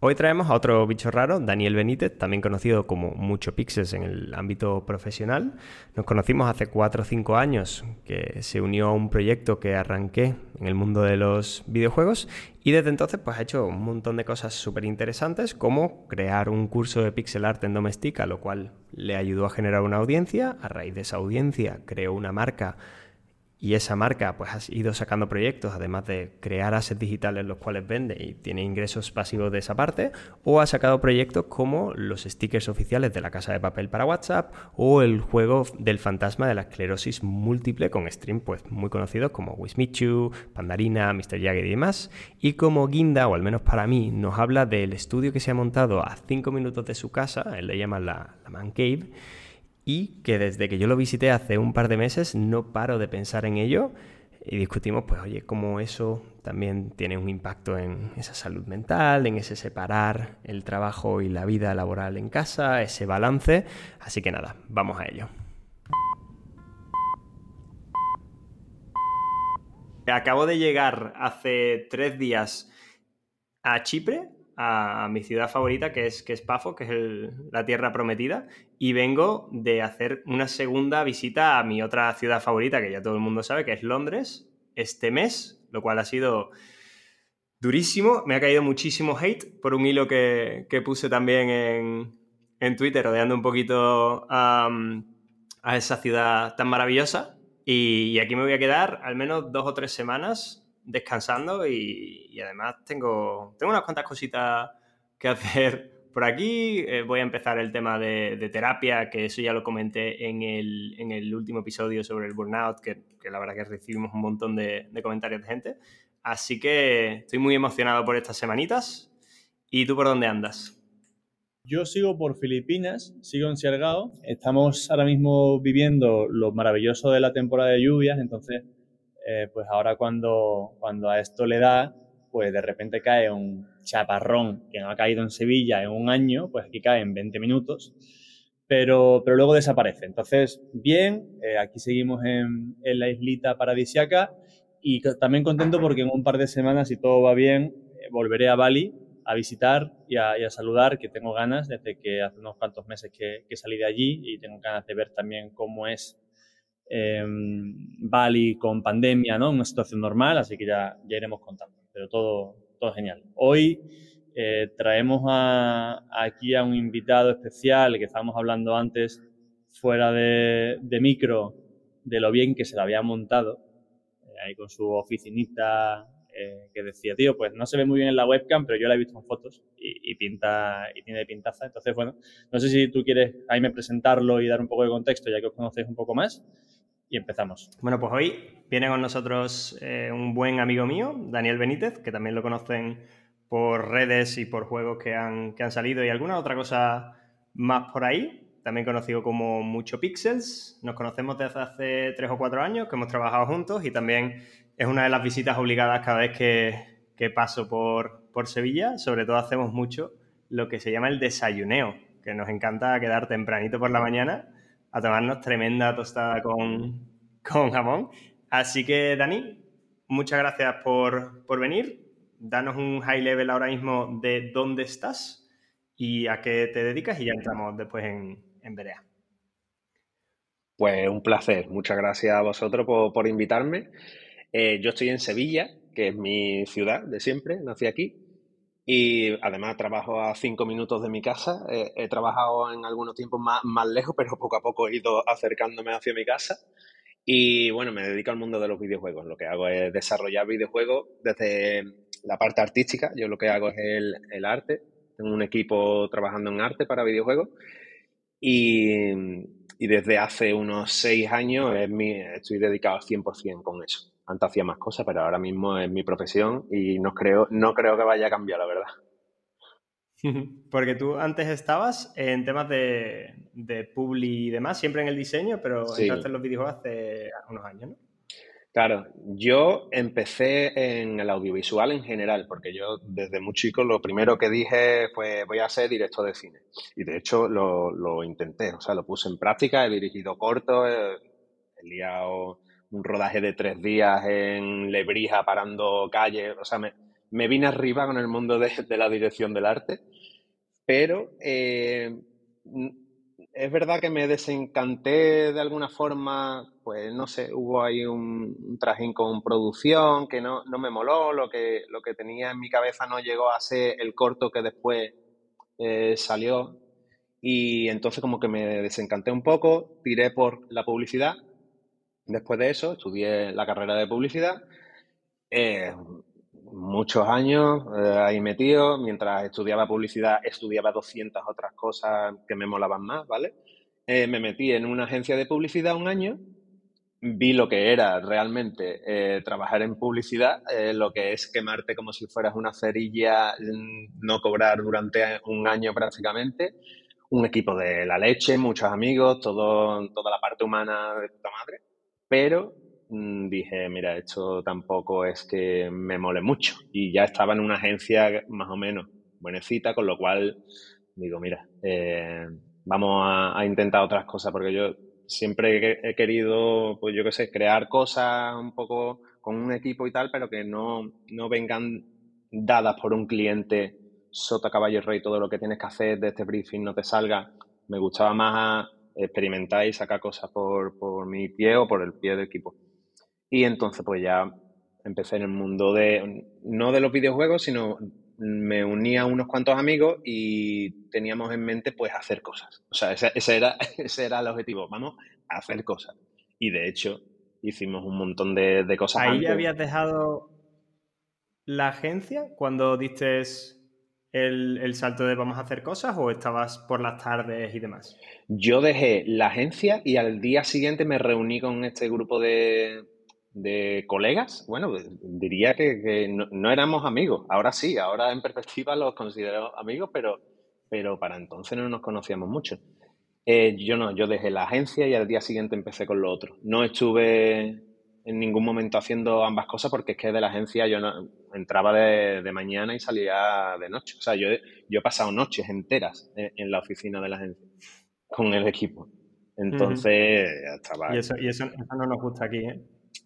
Hoy traemos a otro bicho raro, Daniel Benítez, también conocido como Mucho Pixels en el ámbito profesional. Nos conocimos hace 4 o 5 años, que se unió a un proyecto que arranqué en el mundo de los videojuegos y desde entonces pues ha hecho un montón de cosas súper interesantes como crear un curso de pixel art en Domestika, lo cual le ayudó a generar una audiencia. A raíz de esa audiencia creó una marca y esa marca pues ha ido sacando proyectos, además de crear assets digitales los cuales vende y tiene ingresos pasivos de esa parte, o ha sacado proyectos como los stickers oficiales de la casa de papel para WhatsApp o el juego del fantasma de la esclerosis múltiple con stream pues muy conocidos como Wismichu, Pandarina, Mr. Jagger y demás, y como Guinda, o al menos para mí, nos habla del estudio que se ha montado a 5 minutos de su casa, él le llama la, la Man Cave, y que desde que yo lo visité hace un par de meses no paro de pensar en ello y discutimos, pues oye, cómo eso también tiene un impacto en esa salud mental, en ese separar el trabajo y la vida laboral en casa, ese balance. Así que nada, vamos a ello. Acabo de llegar hace tres días a Chipre a, mi ciudad favorita, que es, que es Pafo, que es la tierra prometida, y vengo de hacer una segunda visita a mi otra ciudad favorita, que ya todo el mundo sabe, que es Londres, este mes, lo cual ha sido durísimo. Me ha caído muchísimo hate por un hilo que, puse también en, en, Twitter, rodeando un poquito a esa ciudad tan maravillosa. y aquí me voy a quedar al menos dos o tres semanas descansando y, además tengo, tengo unas cuantas cositas que hacer por aquí. Eh, voy a empezar el tema de, terapia, que eso ya lo comenté en el, último episodio sobre el burnout, que, la verdad que recibimos un montón de, comentarios de gente. Así que estoy muy emocionado por estas semanitas. ¿Y tú por dónde andas? Yo sigo por Filipinas, sigo en Siargao. Estamos ahora mismo viviendo lo maravilloso de la temporada de lluvias, entonces eh, pues ahora cuando, cuando a esto le da, pues de repente cae un chaparrón que no ha caído en Sevilla en un año, pues aquí cae en 20 minutos, pero, pero luego desaparece. Entonces, bien, eh, aquí seguimos en, la islita paradisiaca y también contento porque en un par de semanas, si todo va bien, eh, volveré a Bali a visitar y a, y a, saludar, que tengo ganas desde que hace unos cuantos meses que, que salí de allí y tengo ganas de ver también cómo es eh, Bali con pandemia, ¿no? Una situación normal, así que ya, ya iremos contando. Pero todo, todo genial. Hoy eh, traemos a, aquí a un invitado especial que estábamos hablando antes fuera de, de micro de lo bien que se lo había montado, eh, ahí con su oficinita eh, que decía, tío, pues no se ve muy bien en la webcam, pero yo la he visto en fotos y, pinta y tiene pintaza. Entonces, bueno, no sé si tú quieres ahí me presentarlo y dar un poco de contexto, ya que os conocéis un poco más y empezamos. Bueno, pues hoy viene con nosotros eh, un buen amigo mío, Daniel Benítez, que también lo conocen por redes y por juegos que han, que han salido y alguna otra cosa más por ahí. También conocido como Mucho Pixels. Nos conocemos desde hace tres o cuatro años, que hemos trabajado juntos y también es una de las visitas obligadas cada vez que, que paso por, por Sevilla. Sobre todo hacemos mucho lo que se llama el desayuneo, que nos encanta quedar tempranito por la mañana a tomarnos tremenda tostada con, jamón. Así que, Dani, muchas gracias por, venir. Danos un high level ahora mismo de dónde estás y a qué te dedicas y ya entramos después en, en Berea. Pues un placer. Muchas gracias a vosotros por, invitarme. Eh, yo estoy en Sevilla, que es mi ciudad de siempre, nací aquí. Y además trabajo a cinco minutos de mi casa. he trabajado en algunos tiempos más, más lejos, pero poco a poco he ido acercándome hacia mi casa. Y bueno, me dedico al mundo de los videojuegos. Lo que hago es desarrollar videojuegos desde la parte artística. Yo lo que hago es el, el arte. Tengo un equipo trabajando en arte para videojuegos. Y, y desde hace unos seis años es mi, estoy dedicado al 100% con eso. Antes hacía más cosas, pero ahora mismo es mi profesión y no creo, no creo que vaya a cambiar, la verdad. Porque tú antes estabas en temas de, de publi y demás, siempre en el diseño, pero entraste en los videojuegos hace unos años, ¿no? Claro, yo empecé en el audiovisual en general, porque yo desde muy chico lo primero que dije fue voy a ser director de cine. Y de hecho lo, lo intenté, o sea, lo puse en práctica, he dirigido cortos, he, he liado un rodaje de tres días en Lebrija parando calles, o sea, me, me vine arriba con el mundo de, la dirección del arte, pero eh, es verdad que me desencanté de alguna forma, pues no sé, hubo ahí un, trajín con producción que no, me moló, lo que, lo que tenía en mi cabeza no llegó a ser el corto que después eh, salió y entonces como que me desencanté un poco, tiré por la publicidad. Después de eso estudié la carrera de publicidad. Eh, muchos años eh, ahí metido. Mientras estudiaba publicidad, estudiaba 200 otras cosas que me molaban más, ¿vale? Eh, me metí en una agencia de publicidad un año, vi lo que era realmente eh, trabajar en publicidad, lo que es quemarte como si fueras una cerilla, mm, no cobrar durante un año prácticamente, un equipo de la leche, muchos amigos, todo, toda la parte humana de puta madre, pero Mm, dije, mira, esto tampoco es que me mole mucho. Y ya estaba en una agencia más o menos buenecita, con lo cual digo, mira, eh, vamos a, intentar otras cosas, porque yo siempre he querido, pues yo qué sé, crear cosas un poco con un equipo y tal, pero que no, no vengan dadas por un cliente sota caballo rey, todo lo que tienes que hacer de este briefing no te salga. Me gustaba más experimentar y sacar cosas por, por mi pie o por el pie del equipo. Y entonces pues ya empecé en el mundo de, no de los videojuegos, sino me unía a unos cuantos amigos y teníamos en mente pues hacer cosas. O sea, ese, era, ese era el objetivo, vamos a hacer cosas. Y de hecho hicimos un montón de, cosas. ¿Ahí ya habías dejado la agencia cuando diste el, el, salto de vamos a hacer cosas o estabas por las tardes y demás? Yo dejé la agencia y al día siguiente me reuní con este grupo de, de colegas, bueno, diría que, no, éramos amigos. Ahora sí, ahora en perspectiva los considero amigos, pero, pero para entonces no nos conocíamos mucho. Eh, yo no, yo dejé la agencia y al día siguiente empecé con lo otro. No estuve en ningún momento haciendo ambas cosas porque es que de la agencia yo no, entraba de, mañana y salía de noche. O sea, yo, yo he pasado noches enteras en, la oficina de la agencia con el equipo. Entonces, estaba... Y, eso, y eso no nos gusta aquí, ¿eh?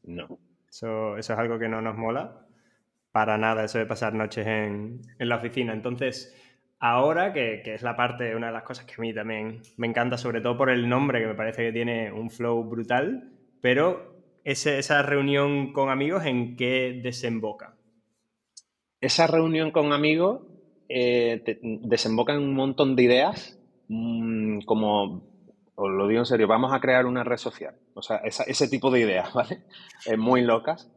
No. Eso, es algo que no nos mola. Para nada, eso de pasar noches en, la oficina. Entonces, ahora, que, es la parte, una de las cosas que a mí también me encanta, sobre todo por el nombre, que me parece que tiene un flow brutal, pero esa reunión con amigos, ¿en qué desemboca? Esa reunión con amigos eh, desemboca en un montón de ideas, mm, como os lo digo en serio, vamos a crear una red social. O sea, ese tipo de ideas, ¿vale? muy locas,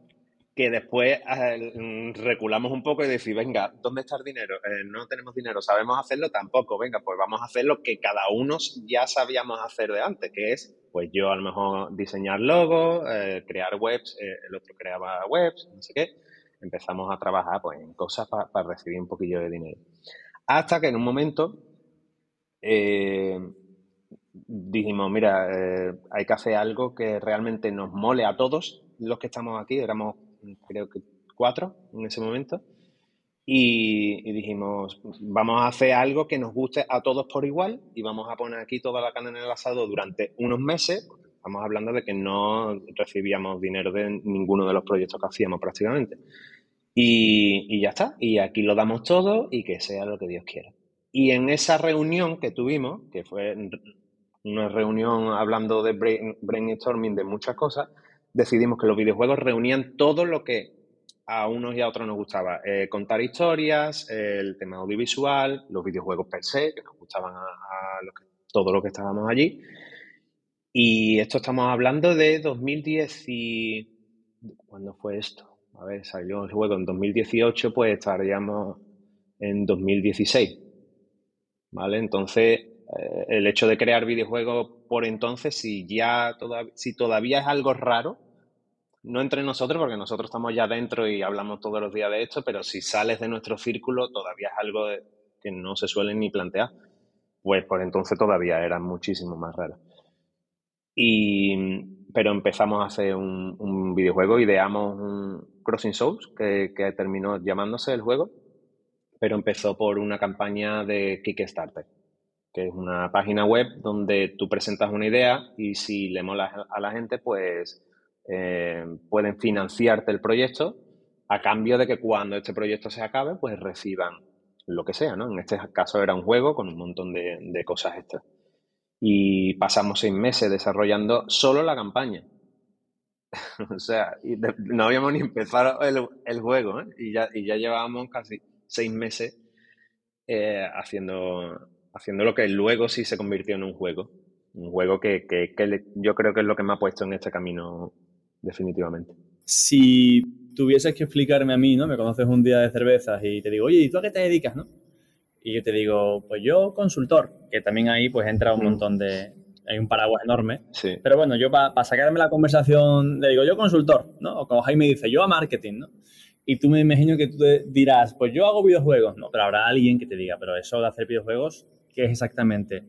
que después eh, reculamos un poco y decimos, venga, ¿dónde está el dinero? Eh, no tenemos dinero, ¿sabemos hacerlo? Tampoco, venga, pues vamos a hacer lo que cada uno ya sabíamos hacer de antes, que es, pues yo a lo mejor diseñar logos, crear webs, el otro creaba webs, no sé qué. Empezamos a trabajar pues, en cosas para recibir un poquillo de dinero. Hasta que en un momento dijimos, mira, eh, hay que hacer algo que realmente nos mole a todos los que estamos aquí, éramos creo que cuatro en ese momento, y, dijimos, vamos a hacer algo que nos guste a todos por igual y vamos a poner aquí toda la carne en el asado durante unos meses, estamos hablando de que no recibíamos dinero de ninguno de los proyectos que hacíamos prácticamente. Y, y ya está, y aquí lo damos todo y que sea lo que Dios quiera. Y en esa reunión que tuvimos, que fue una reunión hablando de brainstorming de muchas cosas, decidimos que los videojuegos reunían todo lo que a unos y a otros nos gustaba. Eh, contar historias, el tema audiovisual, los videojuegos per se, que nos gustaban a, todos los que estábamos allí. Y esto estamos hablando de 2010 y... ¿Cuándo fue esto? A ver, salió el juego en 2018, pues estaríamos en 2016. ¿Vale? Entonces, eh, el hecho de crear videojuegos por entonces, si ya si todavía es algo raro, no entre nosotros, porque nosotros estamos ya dentro y hablamos todos los días de esto, pero si sales de nuestro círculo, todavía es algo que no se suele ni plantear. Pues por entonces todavía era muchísimo más raro. Y, pero empezamos a hacer un, videojuego, ideamos un Crossing Souls, que, terminó llamándose el juego, pero empezó por una campaña de Kickstarter que es una página web donde tú presentas una idea y si le mola a la gente, pues eh, pueden financiarte el proyecto a cambio de que cuando este proyecto se acabe, pues reciban lo que sea, ¿no? En este caso era un juego con un montón de, cosas extras. Y pasamos seis meses desarrollando solo la campaña. o sea, no habíamos ni empezado el, juego, ¿eh? Y ya, y ya llevábamos casi seis meses eh, haciendo, haciendo lo que luego sí se convirtió en un juego. Un juego que, que yo creo que es lo que me ha puesto en este camino definitivamente. Si tuvieses que explicarme a mí, ¿no? Me conoces un día de cervezas y te digo, oye, ¿y tú a qué te dedicas, no? Y yo te digo, pues yo consultor, que también ahí pues entra un mm. montón de... Hay un paraguas enorme. Sí. Pero bueno, yo para sacarme la conversación, le digo, yo consultor, ¿no? O como Jaime dice, yo a marketing, ¿no? Y tú me imagino que tú te dirás, pues yo hago videojuegos. No, pero habrá alguien que te diga, pero eso de hacer videojuegos, ¿qué es exactamente?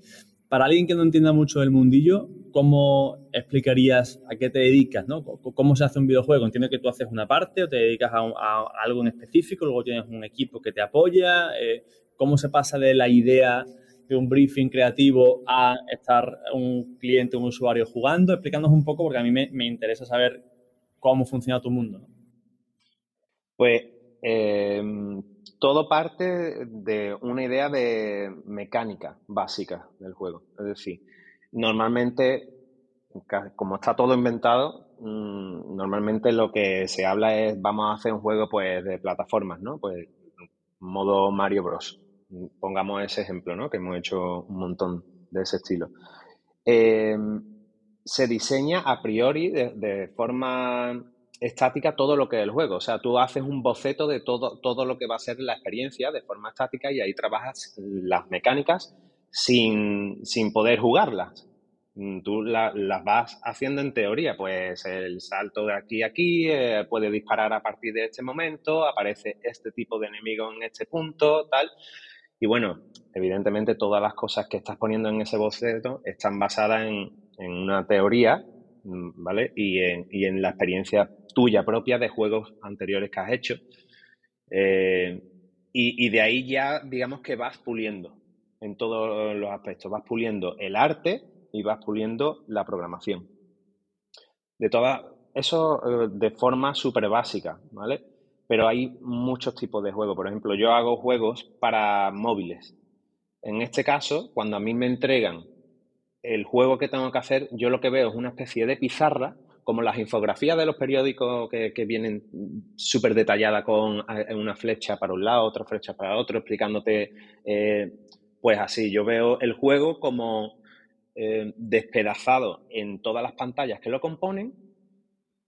Para alguien que no entienda mucho del mundillo, ¿cómo explicarías a qué te dedicas? ¿no? ¿Cómo se hace un videojuego? Entiendo que tú haces una parte o te dedicas a, algo en específico, luego tienes un equipo que te apoya. Eh, ¿Cómo se pasa de la idea de un briefing creativo a estar un cliente, un usuario jugando? Explícanos un poco porque a mí me, interesa saber cómo funciona tu mundo. Pues eh, todo parte de una idea de mecánica básica del juego. Es decir, normalmente, como está todo inventado, mm, normalmente lo que se habla es vamos a hacer un juego pues de plataformas, ¿no? Pues modo Mario Bros. Pongamos ese ejemplo, ¿no? Que hemos hecho un montón de ese estilo. Em, se diseña a priori de forma estática todo lo que es el juego. O sea, tú haces un boceto de todo, todo lo que va a ser la experiencia de forma estática y ahí trabajas las mecánicas sin, poder jugarlas. Mm, tú las vas haciendo en teoría, pues el salto de aquí a aquí, eh, puede disparar a partir de este momento, aparece este tipo de enemigo en este punto, tal. Y bueno, evidentemente todas las cosas que estás poniendo en ese boceto están basadas en, en una teoría Mm, ¿vale? Y en, la experiencia tuya propia de juegos anteriores que has hecho. Eh, y, de ahí ya, digamos que vas puliendo en todos los aspectos. Vas puliendo el arte y vas puliendo la programación. De todas, eso eh, de forma súper básica, ¿vale? Pero hay muchos tipos de juegos. Por ejemplo, yo hago juegos para móviles. En este caso, cuando a mí me entregan el juego que tengo que hacer, yo lo que veo es una especie de pizarra, como las infografías de los periódicos que, vienen súper detalladas con una flecha para un lado, otra flecha para otro, explicándote, eh, pues así, yo veo el juego como eh, despedazado en todas las pantallas que lo componen,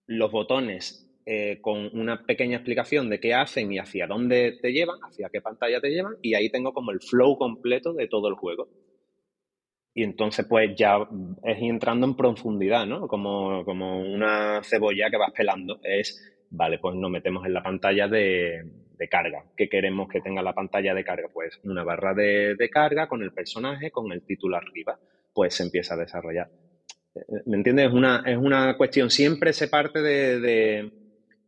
los botones eh, con una pequeña explicación de qué hacen y hacia dónde te llevan, hacia qué pantalla te llevan, y ahí tengo como el flow completo de todo el juego. Y entonces, pues ya es entrando en profundidad, ¿no? Como, como una cebolla que vas pelando. Es, vale, pues nos metemos en la pantalla de, carga. ¿Qué queremos que tenga la pantalla de carga? Pues una barra de, carga con el personaje, con el título arriba. Pues se empieza a desarrollar. ¿Me entiendes? Es una, es una cuestión, siempre se parte de, de,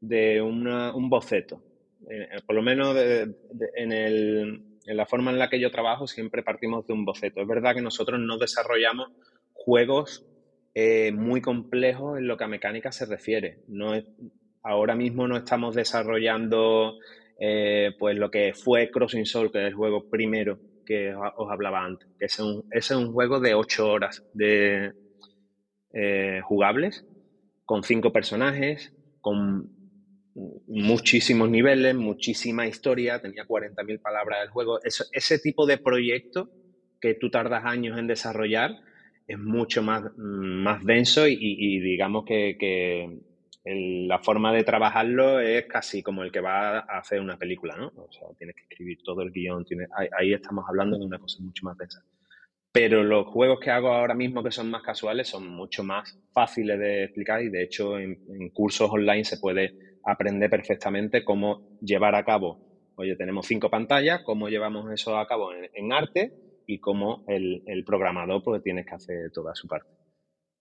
un boceto. Eh, por lo menos en el en la forma en la que yo trabajo siempre partimos de un boceto. Es verdad que nosotros no desarrollamos juegos eh, muy complejos en lo que a mecánica se refiere. No ahora mismo no estamos desarrollando eh, pues lo que fue Crossing Soul, que es el juego primero que os hablaba antes. Que ese, es un, juego de ocho horas de eh, jugables, con cinco personajes, con muchísimos niveles, muchísima historia, tenía 40.000 palabras del juego. ese tipo de proyecto que tú tardas años en desarrollar es mucho más, más denso y, digamos que, la forma de trabajarlo es casi como el que va a hacer una película, ¿no? O sea, tienes que escribir todo el guion, ahí estamos hablando de una cosa mucho más densa. Pero los juegos que hago ahora mismo que son más casuales son mucho más fáciles de explicar y de hecho en cursos online se puede aprende perfectamente cómo llevar a cabo, oye, tenemos cinco pantallas, cómo llevamos eso a cabo en, arte y cómo el, programador pues tienes que hacer toda su parte.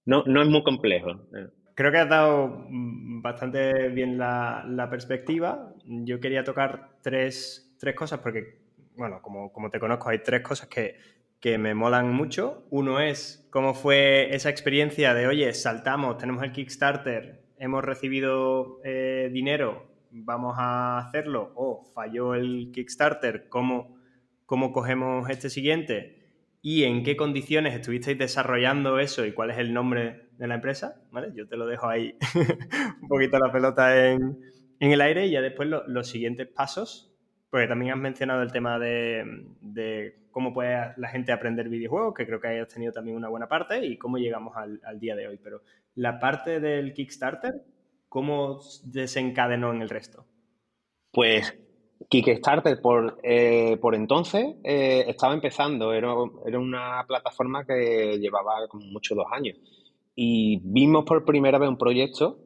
No, no es muy complejo. Eh. Creo que has dado bastante bien la, perspectiva. Yo quería tocar tres, cosas porque, bueno, como, como, te conozco, hay tres cosas que, que me molan mucho. Uno es cómo fue esa experiencia de, oye, saltamos, tenemos el Kickstarter, hemos recibido eh, dinero, vamos a hacerlo o falló el Kickstarter, ¿cómo, cómo cogemos este siguiente? ¿Y en qué condiciones estuvisteis desarrollando eso y cuál es el nombre de la empresa? ¿Vale? Yo te lo dejo ahí un poquito la pelota en, el aire y ya después los siguientes pasos, porque también has mencionado el tema de, cómo puede la gente aprender videojuegos, que creo que hayas tenido también una buena parte, y cómo llegamos al, al día de hoy. Pero la parte del Kickstarter, ¿cómo desencadenó en el resto? Pues Kickstarter por, eh, por entonces eh, estaba empezando, era, era, una plataforma que llevaba como mucho dos años. Y vimos por primera vez un proyecto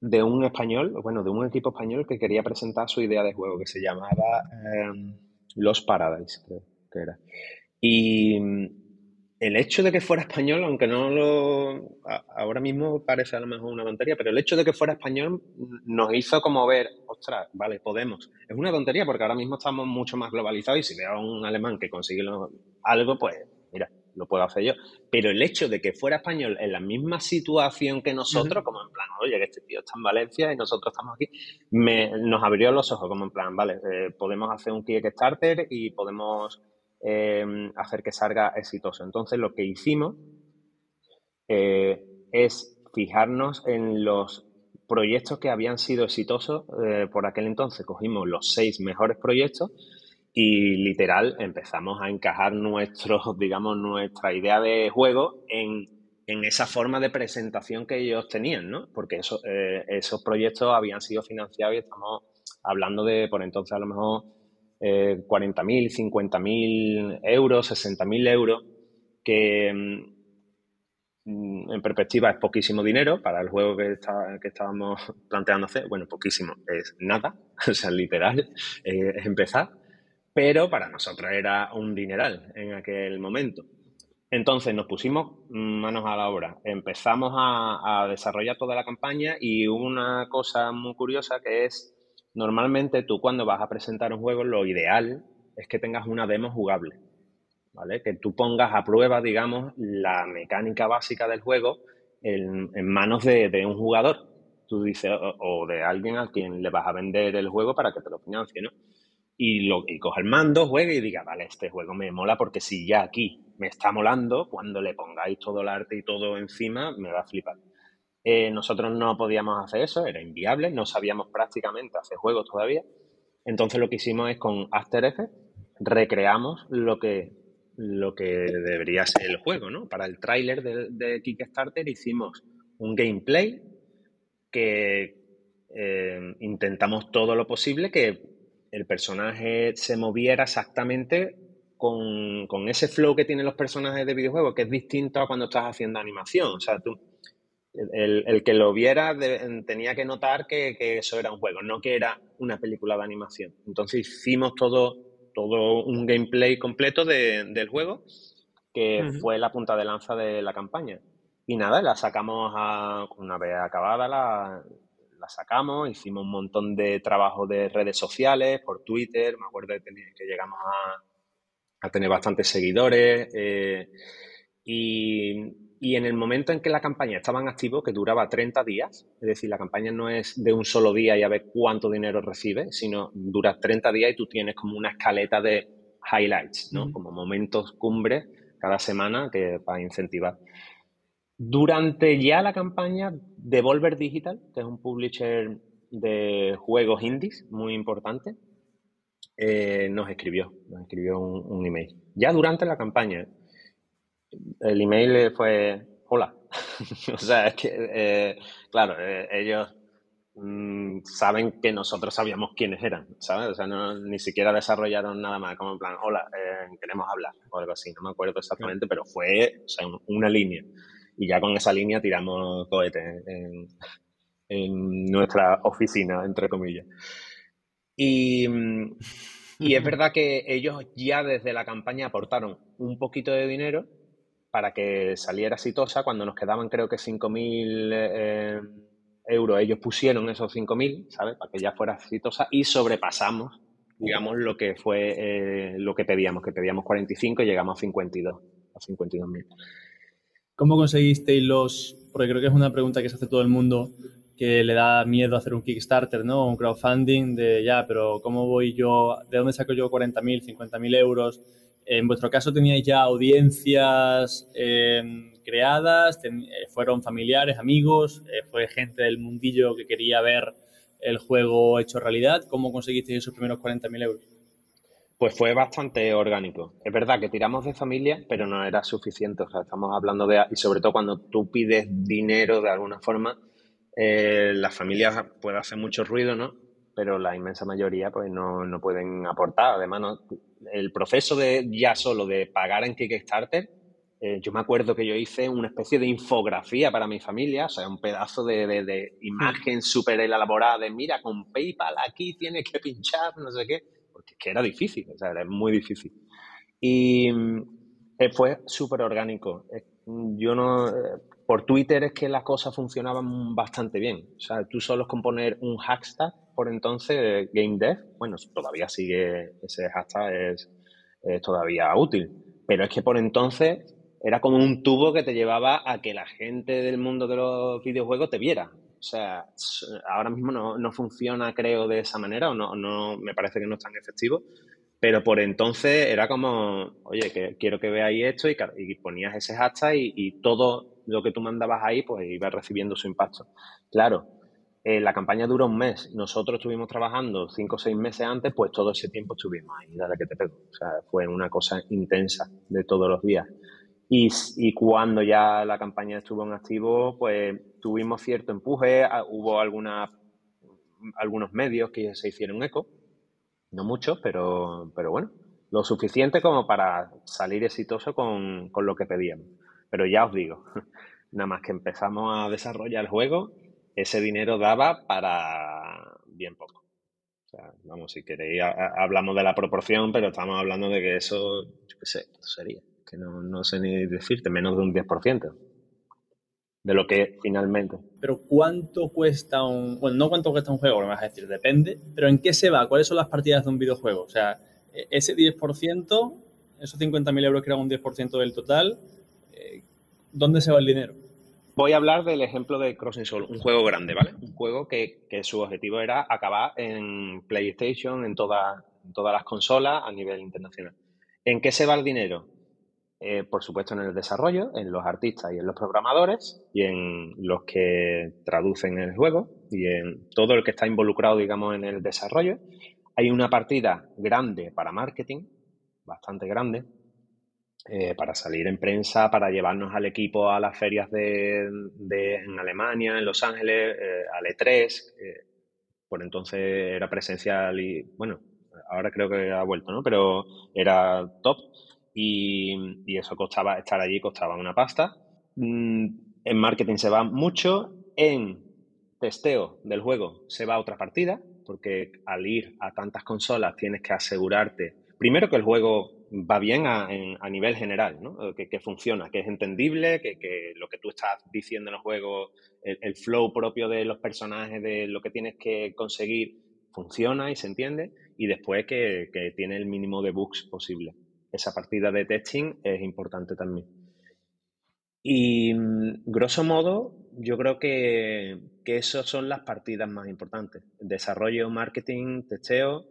de un español, bueno, de un equipo español que quería presentar su idea de juego, que se llamaba em, Los Paradise, creo que era. Y el hecho de que fuera español, aunque no lo. Ahora mismo parece a lo mejor una tontería, pero el hecho de que fuera español nos hizo como ver, ostras, vale, podemos. Es una tontería porque ahora mismo estamos mucho más globalizados y si veo a un alemán que consigue algo, pues mira, lo puedo hacer yo. Pero el hecho de que fuera español en la misma situación que nosotros, como en plan, oye, que este tío está en Valencia y nosotros estamos aquí, me, nos abrió los ojos, como en plan, vale, eh, podemos hacer un Kickstarter y podemos Em, hacer que salga exitoso. Entonces, lo que hicimos eh, es fijarnos en los proyectos que habían sido exitosos eh, por aquel entonces. Cogimos los seis mejores proyectos y literal empezamos a encajar nuestro, digamos, nuestra idea de juego en, esa forma de presentación que ellos tenían, ¿no? Porque eh, esos proyectos habían sido financiados y estamos hablando de, por entonces, a lo mejor eh, 40.000, 50.000 euros, 60.000 euros, que mm, en perspectiva es poquísimo dinero para el juego que, que estábamos planteando hacer. Bueno, poquísimo, es nada, o sea, literal, eh, es empezar, pero para nosotros era un dineral en aquel momento. Entonces nos pusimos manos a la obra, empezamos a, a desarrollar toda la campaña y una cosa muy curiosa que es Normalmente tú cuando vas a presentar un juego, lo ideal es que tengas una demo jugable, ¿vale? Que tú pongas a prueba, digamos, la mecánica básica del juego en, manos de, un jugador. Tú dices, o, de alguien a quien le vas a vender el juego para que te lo financie, ¿no? Y, lo, y coge el mando, juegue y diga, vale, este juego me mola porque si ya aquí me está molando, cuando le pongáis todo el arte y todo encima, me va a flipar. Eh, nosotros no podíamos hacer eso, era inviable, no sabíamos prácticamente hacer juegos todavía. Entonces lo que hicimos es con After Effects recreamos lo que, lo que debería ser el juego, ¿no? Para el tráiler de, Kickstarter hicimos un gameplay que eh, intentamos todo lo posible que el personaje se moviera exactamente con, con, ese flow que tienen los personajes de videojuegos, que es distinto a cuando estás haciendo animación. O sea, tú el, que lo viera tenía que notar que, eso era un juego, no que era una película de animación. Entonces hicimos todo, todo un gameplay completo del juego, que fue la punta de lanza de la campaña. Y nada, la sacamos a, una vez acabada, la, la sacamos, hicimos un montón de trabajo de redes sociales, por Twitter, me acuerdo que, llegamos a, a, tener bastantes seguidores. Eh, y y en el momento en que la campaña estaba en activo, que duraba 30 días, es decir, la campaña no es de un solo día y a ver cuánto dinero recibe, sino dura 30 días y tú tienes como una escaleta de highlights, ¿no? Como momentos cumbre cada semana que para incentivar. Durante ya la campaña, Devolver Digital, que es un publisher de juegos indies muy importante, eh, nos escribió, nos escribió un, un email. Ya durante la campaña, el email fue, hola. o sea, es que, eh, claro, eh, ellos mm, saben que nosotros sabíamos quiénes eran, ¿sabes? O sea, no, ni siquiera desarrollaron nada más, como en plan, hola, eh, queremos hablar, o algo así, no me acuerdo exactamente, pero fue o sea, una línea. Y ya con esa línea tiramos cohetes en, en nuestra oficina, entre comillas. Y, y es verdad que ellos ya desde la campaña aportaron un poquito de dinero para que saliera exitosa. Cuando nos quedaban creo que 5.000 eh, euros, ellos pusieron esos 5.000, ¿sabes? Para que ya fuera exitosa y sobrepasamos, digamos, lo que fue eh, lo que pedíamos, que pedíamos 45 y llegamos a 52, a 52.000. ¿Cómo conseguisteis los, porque creo que es una pregunta que se hace todo el mundo, que le da miedo hacer un Kickstarter, ¿no? Un crowdfunding de ya, pero ¿cómo voy yo? ¿De dónde saco yo 40.000, 50.000 euros? En vuestro caso teníais ya audiencias em, creadas, eh, fueron familiares, amigos, eh, fue gente del mundillo que quería ver el juego hecho realidad. ¿Cómo conseguisteis esos primeros 40.000 euros? Pues fue bastante orgánico. Es verdad que tiramos de familia, pero no era suficiente. O sea, estamos hablando de... Y sobre todo cuando tú pides dinero de alguna forma, eh, las familias pueden hacer mucho ruido, ¿no? Pero la inmensa mayoría pues no, no pueden aportar. Además, el proceso de ya solo de pagar en Kickstarter, eh, yo me acuerdo que yo hice una especie de infografía para mi familia, o sea, un pedazo de, de, imagen súper elaborada de, mira, con PayPal aquí tienes que pinchar, no sé qué, porque es que era difícil, o sea, era muy difícil. Y eh, fue súper orgánico. Yo no, por Twitter es que las cosas funcionaban bastante bien. O sea, tú solo con poner un hashtag por entonces, GameDev, bueno, todavía sigue, ese hashtag es, todavía útil. Pero es que por entonces era como un tubo que te llevaba a que la gente del mundo de los videojuegos te viera. O sea, ahora mismo no, no funciona, creo, de esa manera, o no, no, me parece que no es tan efectivo, pero por entonces era como, oye, que quiero que veáis esto y, y ponías ese hashtag y, y, todo lo que tú mandabas ahí, pues iba recibiendo su impacto. Claro, eh, la campaña duró un mes. Nosotros estuvimos trabajando cinco o seis meses antes, pues todo ese tiempo estuvimos ahí, dale que te pego. O sea, fue una cosa intensa de todos los días. Y, y cuando ya la campaña estuvo en activo, pues tuvimos cierto empuje, hubo alguna, algunos medios que se hicieron eco, no muchos, pero, pero bueno, lo suficiente como para salir exitoso con, con lo que pedíamos. Pero ya os digo, nada más que empezamos a desarrollar el juego, ese dinero daba para bien poco. O sea, vamos, si queréis, hablamos de la proporción, pero estamos hablando de que eso, yo qué sé, sería, que no, no sé ni decirte, menos de un 10% de lo que finalmente. Pero ¿cuánto cuesta un... Bueno, no cuánto cuesta un juego, me vas a decir, depende, pero ¿en qué se va? ¿Cuáles son las partidas de un videojuego? O sea, e, ese 10%, esos 50.000 euros que eran un 10% del total, ¿dónde se va el dinero? Voy a hablar del ejemplo de Crossing Soul, un juego grande, ¿vale? Un juego que, su objetivo era acabar en PlayStation, en, todas las consolas a nivel internacional. ¿En qué se va el dinero? Eh, por supuesto en el desarrollo, en los artistas y en los programadores y en los que traducen el juego y en todo el que está involucrado, digamos, en el desarrollo. Hay una partida grande para marketing, bastante grande, eh, para salir en prensa, para llevarnos al equipo a las ferias de, en Alemania, en Los Ángeles, eh, al E3. por entonces era presencial y, bueno, ahora creo que ha vuelto, ¿no? Pero era top y, y eso costaba, estar allí costaba una pasta. Mm, en marketing se va mucho, en testeo del juego se va a otra partida, porque al ir a tantas consolas tienes que asegurarte, primero que el juego va bien a, nivel general, ¿no? que, funciona, que es entendible, que, lo que tú estás diciendo en el juego, el, flow propio de los personajes, de lo que tienes que conseguir, funciona y se entiende, y después que, tiene el mínimo de bugs posible. Esa partida de testing es importante también. Y mm, grosso modo, yo creo que, que esas son las partidas más importantes. Desarrollo, marketing, testeo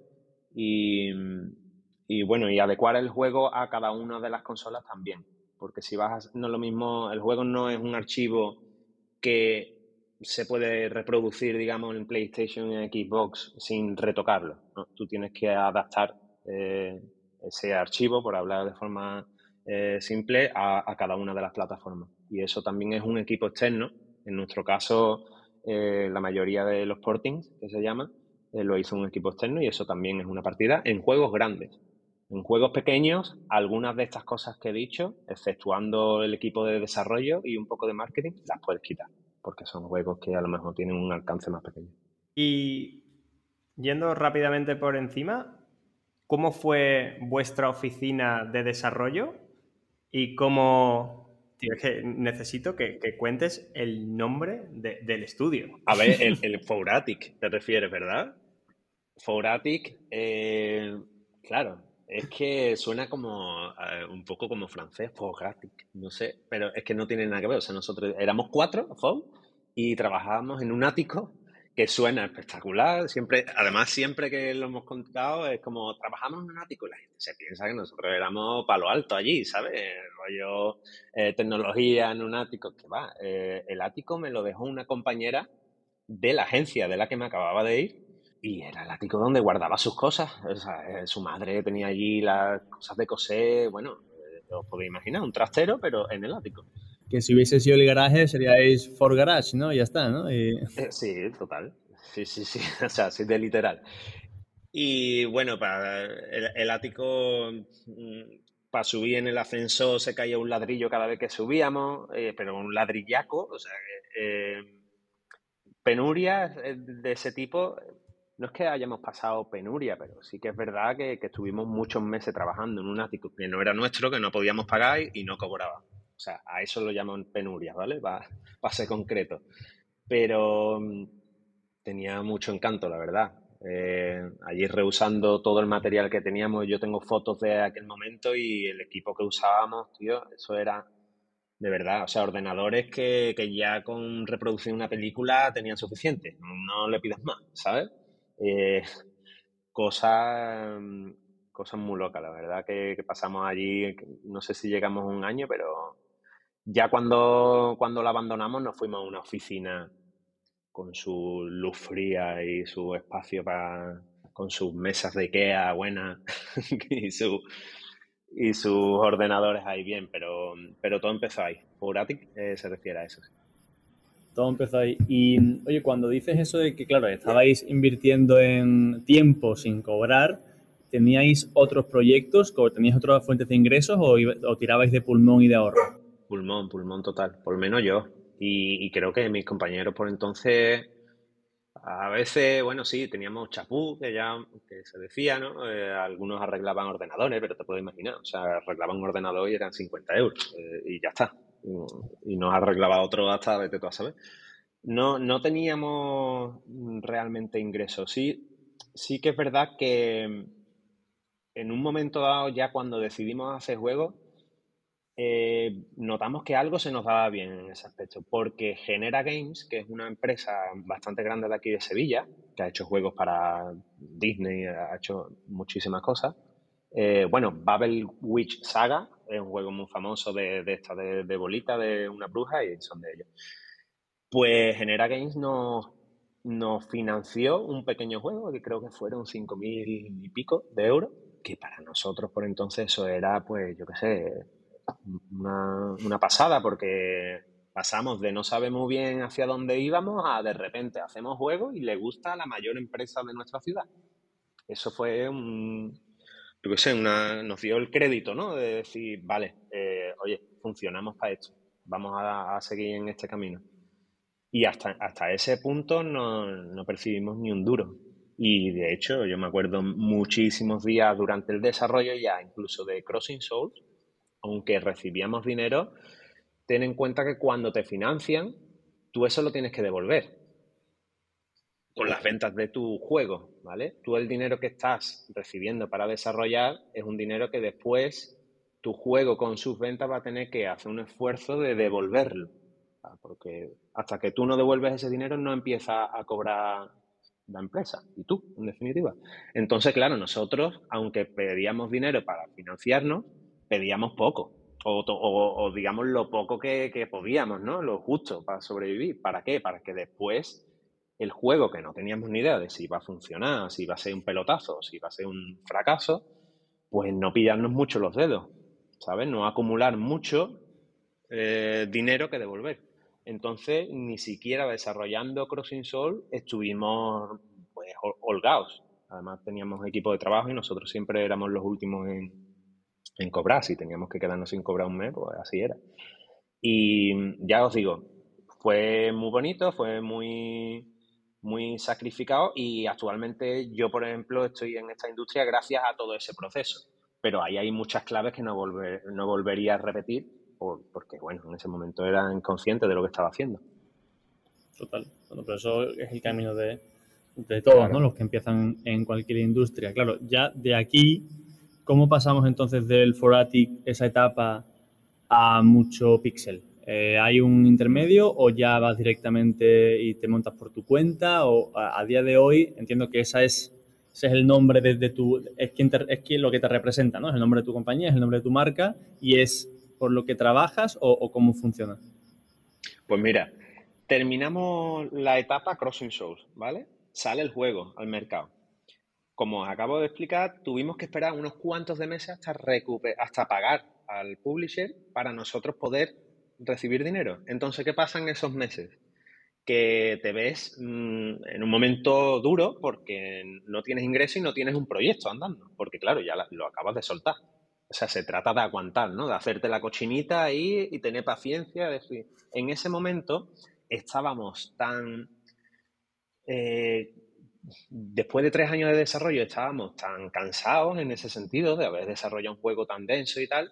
y, mm, y bueno, y adecuar el juego a cada una de las consolas también. Porque si vas no es lo mismo, el juego no es un archivo que se puede reproducir, digamos, en PlayStation y en Xbox sin retocarlo. Tú tienes que adaptar eh, ese archivo, por hablar de forma eh, simple, a, cada una de las plataformas. Y eso también es un equipo externo. En nuestro caso, eh, la mayoría de los portings, que se llama, lo hizo un equipo externo y eso también es una partida en juegos grandes. En juegos pequeños, algunas de estas cosas que he dicho, exceptuando el equipo de desarrollo y un poco de marketing, las puedes quitar, porque son juegos que a lo mejor tienen un alcance más pequeño. Y yendo rápidamente por encima, ¿cómo fue vuestra oficina de desarrollo? Y cómo... Tío, que necesito que, cuentes el nombre del estudio. A ver, el, el Fouratic te refieres, ¿verdad? Fouratic, eh, claro, es que suena como eh, un poco como francés, Fogatic, no sé, pero es que no tiene nada que ver. O sea, nosotros éramos cuatro, y trabajábamos en un ático que suena espectacular. Siempre, además, siempre que lo hemos contado, es como trabajamos en un ático y la gente se piensa que nosotros éramos palo alto allí, ¿sabes? Rollo eh, tecnología en un ático. Que va, eh, el ático me lo dejó una compañera de la agencia de la que me acababa de ir y era el ático donde guardaba sus cosas. O sea, eh, su madre tenía allí las cosas de coser, bueno, os podéis imaginar, un trastero, pero en el ático que si hubiese sido el garaje seríais for garage, ¿no? Y ya está, ¿no? Eh, sí, total. Sí, sí, sí. O sea, sí, de literal. Y bueno, para el, ático, mm, para subir en el ascensor se caía un ladrillo cada vez que subíamos, eh, pero un ladrillaco, o sea, eh, penurias de ese tipo, no es que hayamos pasado penuria, pero sí que es verdad que, que, estuvimos muchos meses trabajando en un ático que no era nuestro, que no podíamos pagar y no cobrábamos. O sea, a eso lo llaman penurias, ¿vale? Va, a ser concreto. Pero mm, tenía mucho encanto, la verdad. Eh, allí reusando todo el material que teníamos, yo tengo fotos de aquel momento y el equipo que usábamos, tío, eso era de verdad, o sea, ordenadores que, ya con reproducir una película tenían suficiente, no le pidas más, ¿sabes? Eh, cosas, cosas muy locas, la verdad que, pasamos allí, no sé si llegamos un año, pero ya cuando, cuando la abandonamos nos fuimos a una oficina con su luz fría y su espacio para con sus mesas de Ikea buenas y, su, y sus ordenadores ahí bien, pero, pero todo empezó ahí. Puratic eh, se refiere a eso. Todo empezó ahí. Y oye, cuando dices eso de que, claro, estabais invirtiendo en tiempo sin cobrar, ¿teníais otros proyectos? ¿Teníais otras fuentes de ingresos o, o tirabais de pulmón y de ahorro? Pulmón, pulmón total, por lo menos yo. Y, creo que mis compañeros por entonces, a veces, bueno, sí, teníamos chapú, que ya se decía, ¿no? Eh, algunos arreglaban ordenadores, pero te puedo imaginar, o sea, arreglaban un ordenador y eran 50 euros, eh, y ya está. Y, nos arreglaba otro hasta, vete tú a saber. No, no teníamos realmente ingresos. Sí, sí que es verdad que en un momento dado, ya cuando decidimos hacer juegos, eh, notamos que algo se nos daba bien en ese aspecto, porque Genera Games, que es una empresa bastante grande de aquí de Sevilla, que ha hecho juegos para Disney, ha hecho muchísimas cosas. Eh, bueno, Babel Witch Saga es un juego muy famoso de, de esta de, bolita de una bruja y son de ellos. Pues Genera Games nos, financió un pequeño juego que creo que fueron 5.000 y pico de euros, que para nosotros por entonces eso era, pues, yo qué sé, una, pasada porque pasamos de no saber muy bien hacia dónde íbamos a de repente hacemos juegos y le gusta a la mayor empresa de nuestra ciudad. Eso fue un, yo qué nos dio el crédito, ¿no? De decir, vale, eh, oye, funcionamos para esto, vamos a, seguir en este camino. Y hasta, hasta ese punto no, no percibimos ni un duro. Y de hecho, yo me acuerdo muchísimos días durante el desarrollo ya, incluso de Crossing Souls, aunque recibíamos dinero, ten en cuenta que cuando te financian, tú eso lo tienes que devolver con las ventas de tu juego, ¿vale? Tú el dinero que estás recibiendo para desarrollar es un dinero que después tu juego con sus ventas va a tener que hacer un esfuerzo de devolverlo, porque hasta que tú no devuelves ese dinero no empieza a cobrar la empresa y tú, en definitiva. Entonces, claro, nosotros, aunque pedíamos dinero para financiarnos, pedíamos poco, o, digamos lo poco que, podíamos, ¿no? Lo justo para sobrevivir. ¿Para qué? Para que después el juego, que no teníamos ni idea de si iba a funcionar, si iba a ser un pelotazo, si iba a ser un fracaso, pues no pillarnos mucho los dedos, ¿sabes? No acumular mucho eh, dinero que devolver. Entonces, ni siquiera desarrollando Crossing Soul estuvimos pues, holgados. Además, teníamos equipo de trabajo y nosotros siempre éramos los últimos en, en cobrar. Si teníamos que quedarnos sin cobrar un mes, pues así era. Y ya os digo, fue muy bonito, fue muy, muy sacrificado y actualmente yo, por ejemplo, estoy en esta industria gracias a todo ese proceso. Pero ahí hay muchas claves que no, volver, no volvería a repetir porque, bueno, en ese momento era inconsciente de lo que estaba haciendo. Total. Bueno, pero eso es el camino de, de todos, ¿no? Los que empiezan en cualquier industria. Claro, ya de aquí ¿Cómo pasamos entonces del Foratic, esa etapa, a mucho pixel? Eh, ¿Hay un intermedio o ya vas directamente y te montas por tu cuenta? O a, día de hoy entiendo que esa es, ese es el nombre de, tu... Es, quien es quien lo que te representa, ¿no? Es el nombre de tu compañía, es el nombre de tu marca y es por lo que trabajas o, cómo funciona. Pues mira, terminamos la etapa Crossing Souls, ¿vale? Sale el juego al mercado. Como os acabo de explicar, tuvimos que esperar unos cuantos de meses hasta, hasta pagar al publisher para nosotros poder recibir dinero. Entonces, ¿qué pasa en esos meses? Que te ves mm, en un momento duro porque no tienes ingreso y no tienes un proyecto andando, porque claro, ya lo acabas de soltar. O sea, se trata de aguantar, ¿no? De hacerte la cochinita ahí y tener paciencia. Decir, en ese momento estábamos tan... Eh, después de tres años de desarrollo estábamos tan cansados en ese sentido de haber desarrollado un juego tan denso y tal,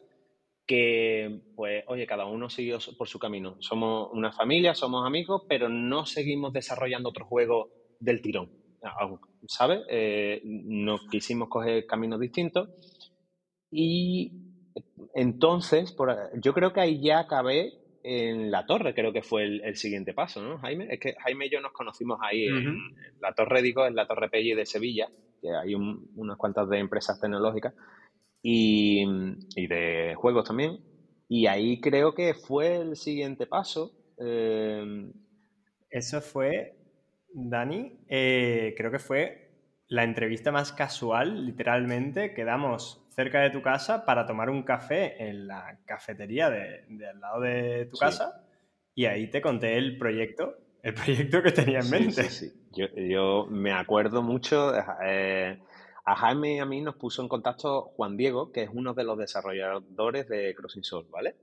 que, pues, oye, cada uno siguió por su camino. Somos una familia, somos amigos, pero no seguimos desarrollando otro juego del tirón, ¿sabes? Eh, nos quisimos coger caminos distintos y entonces, yo creo que ahí ya acabé en la torre, creo que fue el, siguiente paso, ¿no, Jaime? Es que Jaime y yo nos conocimos ahí en, la torre, digo, en la torre Pelli de Sevilla, que hay unas cuantas de empresas tecnológicas, y, de juegos también. Y ahí creo que fue el siguiente paso. Eh, Eso fue, Dani, eh, creo que fue la entrevista más casual, literalmente. Quedamos cerca de tu casa para tomar un café en la cafetería de, al lado de tu casa y ahí te conté el proyecto, el proyecto que tenía en mente. Sí, yo, yo, me acuerdo mucho. Eh, a Jaime y a mí nos puso en contacto Juan Diego, que es uno de los desarrolladores de Crossing Soul, ¿vale?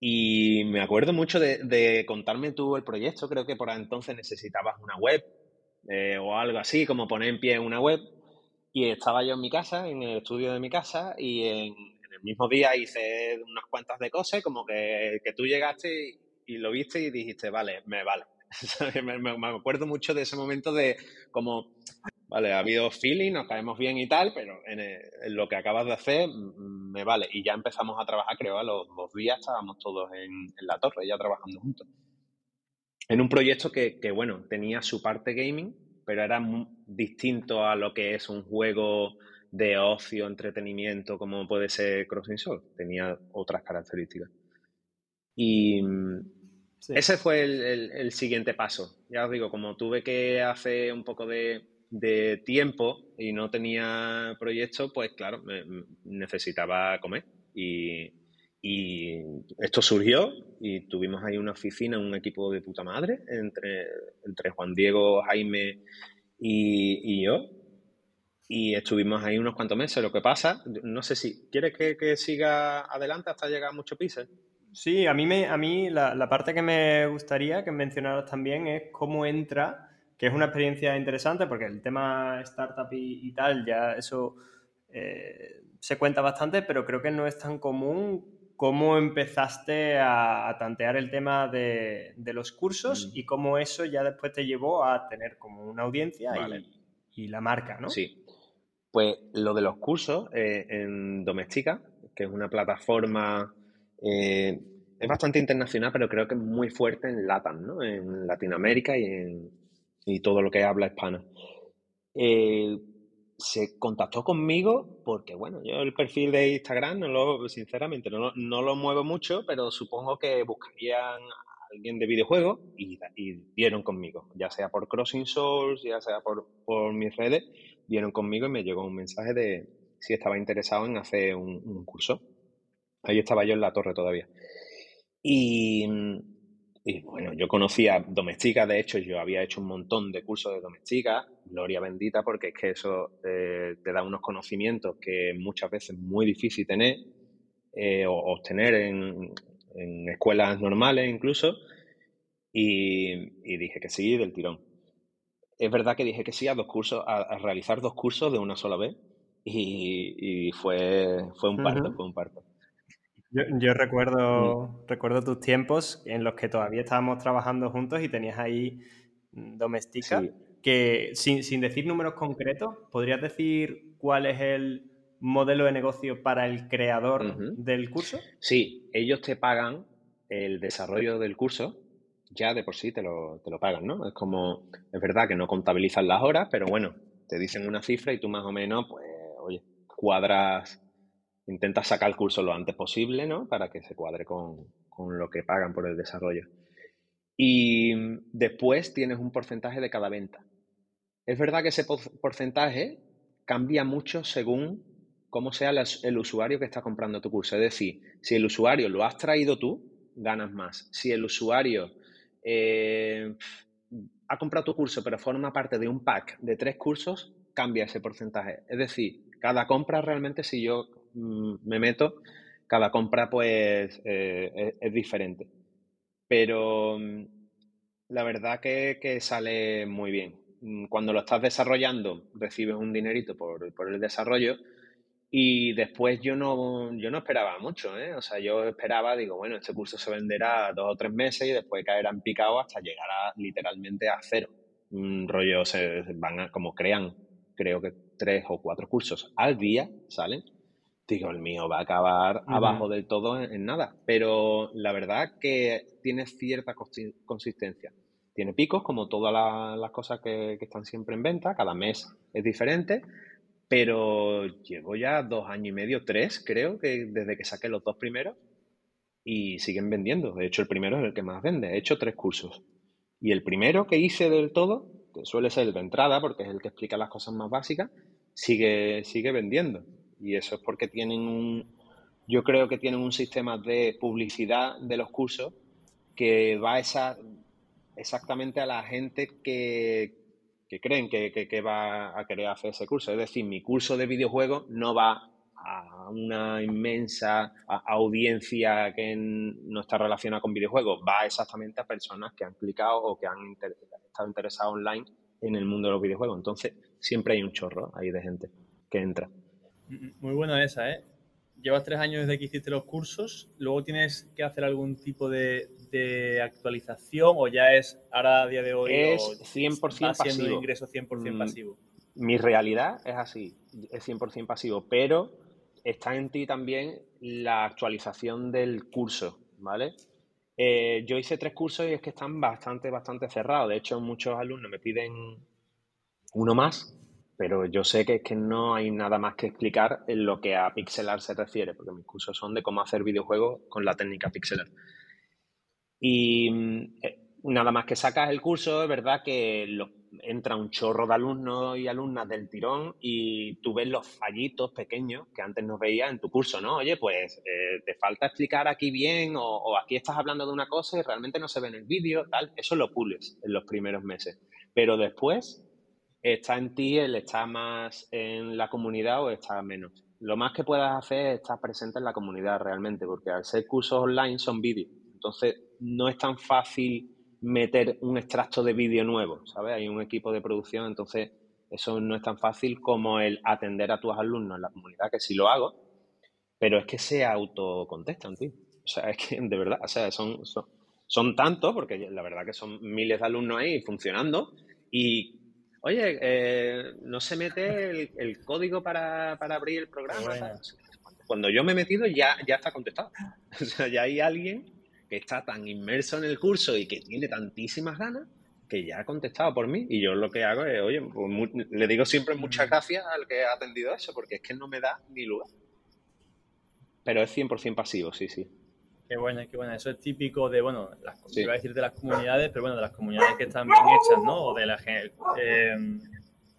Y me acuerdo mucho de, contarme tú el proyecto, creo que por entonces necesitabas una web eh, o algo así, como poner en pie una web. Y estaba yo en mi casa, en el estudio de mi casa, y en, el mismo día hice unas cuantas de cosas, como que, que tú llegaste y, lo viste y dijiste, vale, me vale. me, me, acuerdo mucho de ese momento de como Vale, ha habido feeling, nos caemos bien y tal, pero en, lo que acabas de hacer me vale. Y ya empezamos a trabajar, creo, a los dos días estábamos todos en, la torre, ya trabajando juntos. En un proyecto que, bueno, tenía su parte gaming, pero era distinto a lo que es un juego de ocio, entretenimiento, como puede ser Crossing Soul. Tenía otras características. Y ese fue el, siguiente paso. Ya os digo, como tuve que hacer un poco de de tiempo y no tenía proyecto, pues claro, necesitaba comer. Y, esto surgió y tuvimos ahí una oficina, un equipo de puta madre entre, entre Juan Diego, Jaime y, yo. Y estuvimos ahí unos cuantos meses. Lo que pasa, no sé si quieres que, siga adelante hasta llegar a muchos pisos. Sí, a mí, me, a mí la, la parte que me gustaría que mencionaras también es cómo entra que es una experiencia interesante porque el tema startup y, tal, ya eso eh, se cuenta bastante, pero creo que no es tan común cómo empezaste a, tantear el tema de, los cursos mm. y cómo eso ya después te llevó a tener como una audiencia y, la marca, ¿no? Sí. Pues lo de los cursos eh, en Domestica, que es una plataforma, eh, es bastante internacional, pero creo que es muy fuerte en LATAM, ¿no? En Latinoamérica y en, y todo lo que habla hispana. Eh, se contactó conmigo porque, bueno, yo el perfil de Instagram, no lo, sinceramente, no, no lo muevo mucho, pero supongo que buscarían a alguien de videojuegos y, y vieron conmigo, ya sea por Crossing Souls, ya sea por, por mis redes, vieron conmigo y me llegó un mensaje de si estaba interesado en hacer un, un curso. Ahí estaba yo en la torre todavía. Y, y bueno, yo conocía Domestica, de hecho yo había hecho un montón de cursos de Domestica, gloria bendita, porque es que eso eh, te da unos conocimientos que muchas veces es muy difícil tener eh, o obtener en, escuelas normales incluso, y, dije que sí, del tirón. Es verdad que dije que sí a dos cursos, a, realizar dos cursos de una sola vez, y, fue, fue un parto, fue un parto. Yo, recuerdo, mm. recuerdo tus tiempos en los que todavía estábamos trabajando juntos y tenías ahí mm, Domestica, que sin, decir números concretos, ¿podrías decir cuál es el modelo de negocio para el creador del curso? Sí, ellos te pagan el desarrollo del curso ya de por sí te lo, te lo pagan, ¿no? Es como, es verdad que no contabilizan las horas, pero bueno, te dicen una cifra y tú más o menos, pues, oye, cuadras, intentas sacar el curso lo antes posible, ¿no? Para que se cuadre con, con lo que pagan por el desarrollo. Y después tienes un porcentaje de cada venta. Es verdad que ese porcentaje cambia mucho según cómo sea el usuario que está comprando tu curso. Es decir, si el usuario lo has traído tú, ganas más. Si el usuario eh, ha comprado tu curso pero forma parte de un pack de tres cursos, cambia ese porcentaje. Es decir, cada compra realmente, si yo me meto, cada compra pues eh, es, diferente. Pero mm, la verdad que, que sale muy bien. Mm, cuando lo estás desarrollando, recibes un dinerito por, el desarrollo y después yo no, yo no esperaba mucho, ¿eh? O sea, yo esperaba, digo, bueno, este curso se venderá dos o tres meses y después caerá en picado hasta llegar a, literalmente a cero. Un rollo, se van a, como crean, creo que tres o cuatro cursos al día, ¿salen? Digo, el mío va a acabar abajo del todo en, nada. Pero la verdad que tiene cierta consistencia. Tiene picos, como todas las, cosas que, están siempre en venta, cada mes es diferente, pero llevo ya dos años y medio, tres, creo, que desde que saqué los dos primeros y siguen vendiendo. De hecho, el primero es el que más vende. He hecho tres cursos. Y el primero que hice del todo, que suele ser el de entrada, porque es el que explica las cosas más básicas, sigue, sigue vendiendo. Y eso es porque tienen un, yo creo que tienen un sistema de publicidad de los cursos que va esa, exactamente a la gente que, creen que, va a querer hacer ese curso. Es decir, mi curso de videojuegos no va a una inmensa audiencia que no está relacionada con videojuegos, va exactamente a personas que han clicado o que han estado interesados online en el mundo de los videojuegos. Entonces, siempre hay un chorro ahí de gente que entra. Muy buena esa, ¿eh? Llevas tres años desde que hiciste los cursos, luego tienes que hacer algún tipo de, de actualización o ya es ahora a día de hoy es 100% pasivo. un ingreso 100% mm, pasivo? Mi realidad es así, es 100% pasivo, pero está en ti también la actualización del curso, ¿vale? Eh, yo hice tres cursos y es que están bastante, bastante cerrados. De hecho, muchos alumnos me piden uno más, pero yo sé que es que no hay nada más que explicar en lo que a pixelar se refiere, porque mis cursos son de cómo hacer videojuegos con la técnica pixelar. Y mm, eh, nada más que sacas el curso, es verdad que entra un chorro de alumnos y alumnas del tirón y tú ves los fallitos pequeños que antes no veías en tu curso, ¿no? Oye, pues eh, te falta explicar aquí bien o, aquí estás hablando de una cosa y realmente no se ve en el vídeo, tal. Eso lo pules en los primeros meses. Pero después está en ti el estar más en la comunidad o estar menos. Lo más que puedas hacer es estar presente en la comunidad realmente, porque al ser cursos online son vídeos. Entonces, no es tan fácil meter un extracto de vídeo nuevo, ¿sabes? Hay un equipo de producción, entonces eso no es tan fácil como el atender a tus alumnos en la comunidad, que sí lo hago, pero es que se autocontestan, tío. O sea, es que de verdad, o sea, son, son, tantos, porque la verdad que son miles de alumnos ahí funcionando, y oye, eh, no se mete el, código para, abrir el programa. Cuando yo me he metido ya, ya está contestado. O sea, ya hay alguien que está tan inmerso en el curso y que tiene tantísimas ganas que ya ha contestado por mí y yo lo que hago es, oye, pues le digo siempre muchas mm. gracias al que ha atendido eso, porque es que no me da ni lugar. Pero es 100% pasivo, sí, sí. Qué bueno, qué bueno. Eso es típico de, bueno, las, iba a decir de las comunidades, pero bueno, de las comunidades que están bien hechas, ¿no? O de la gente. Eh,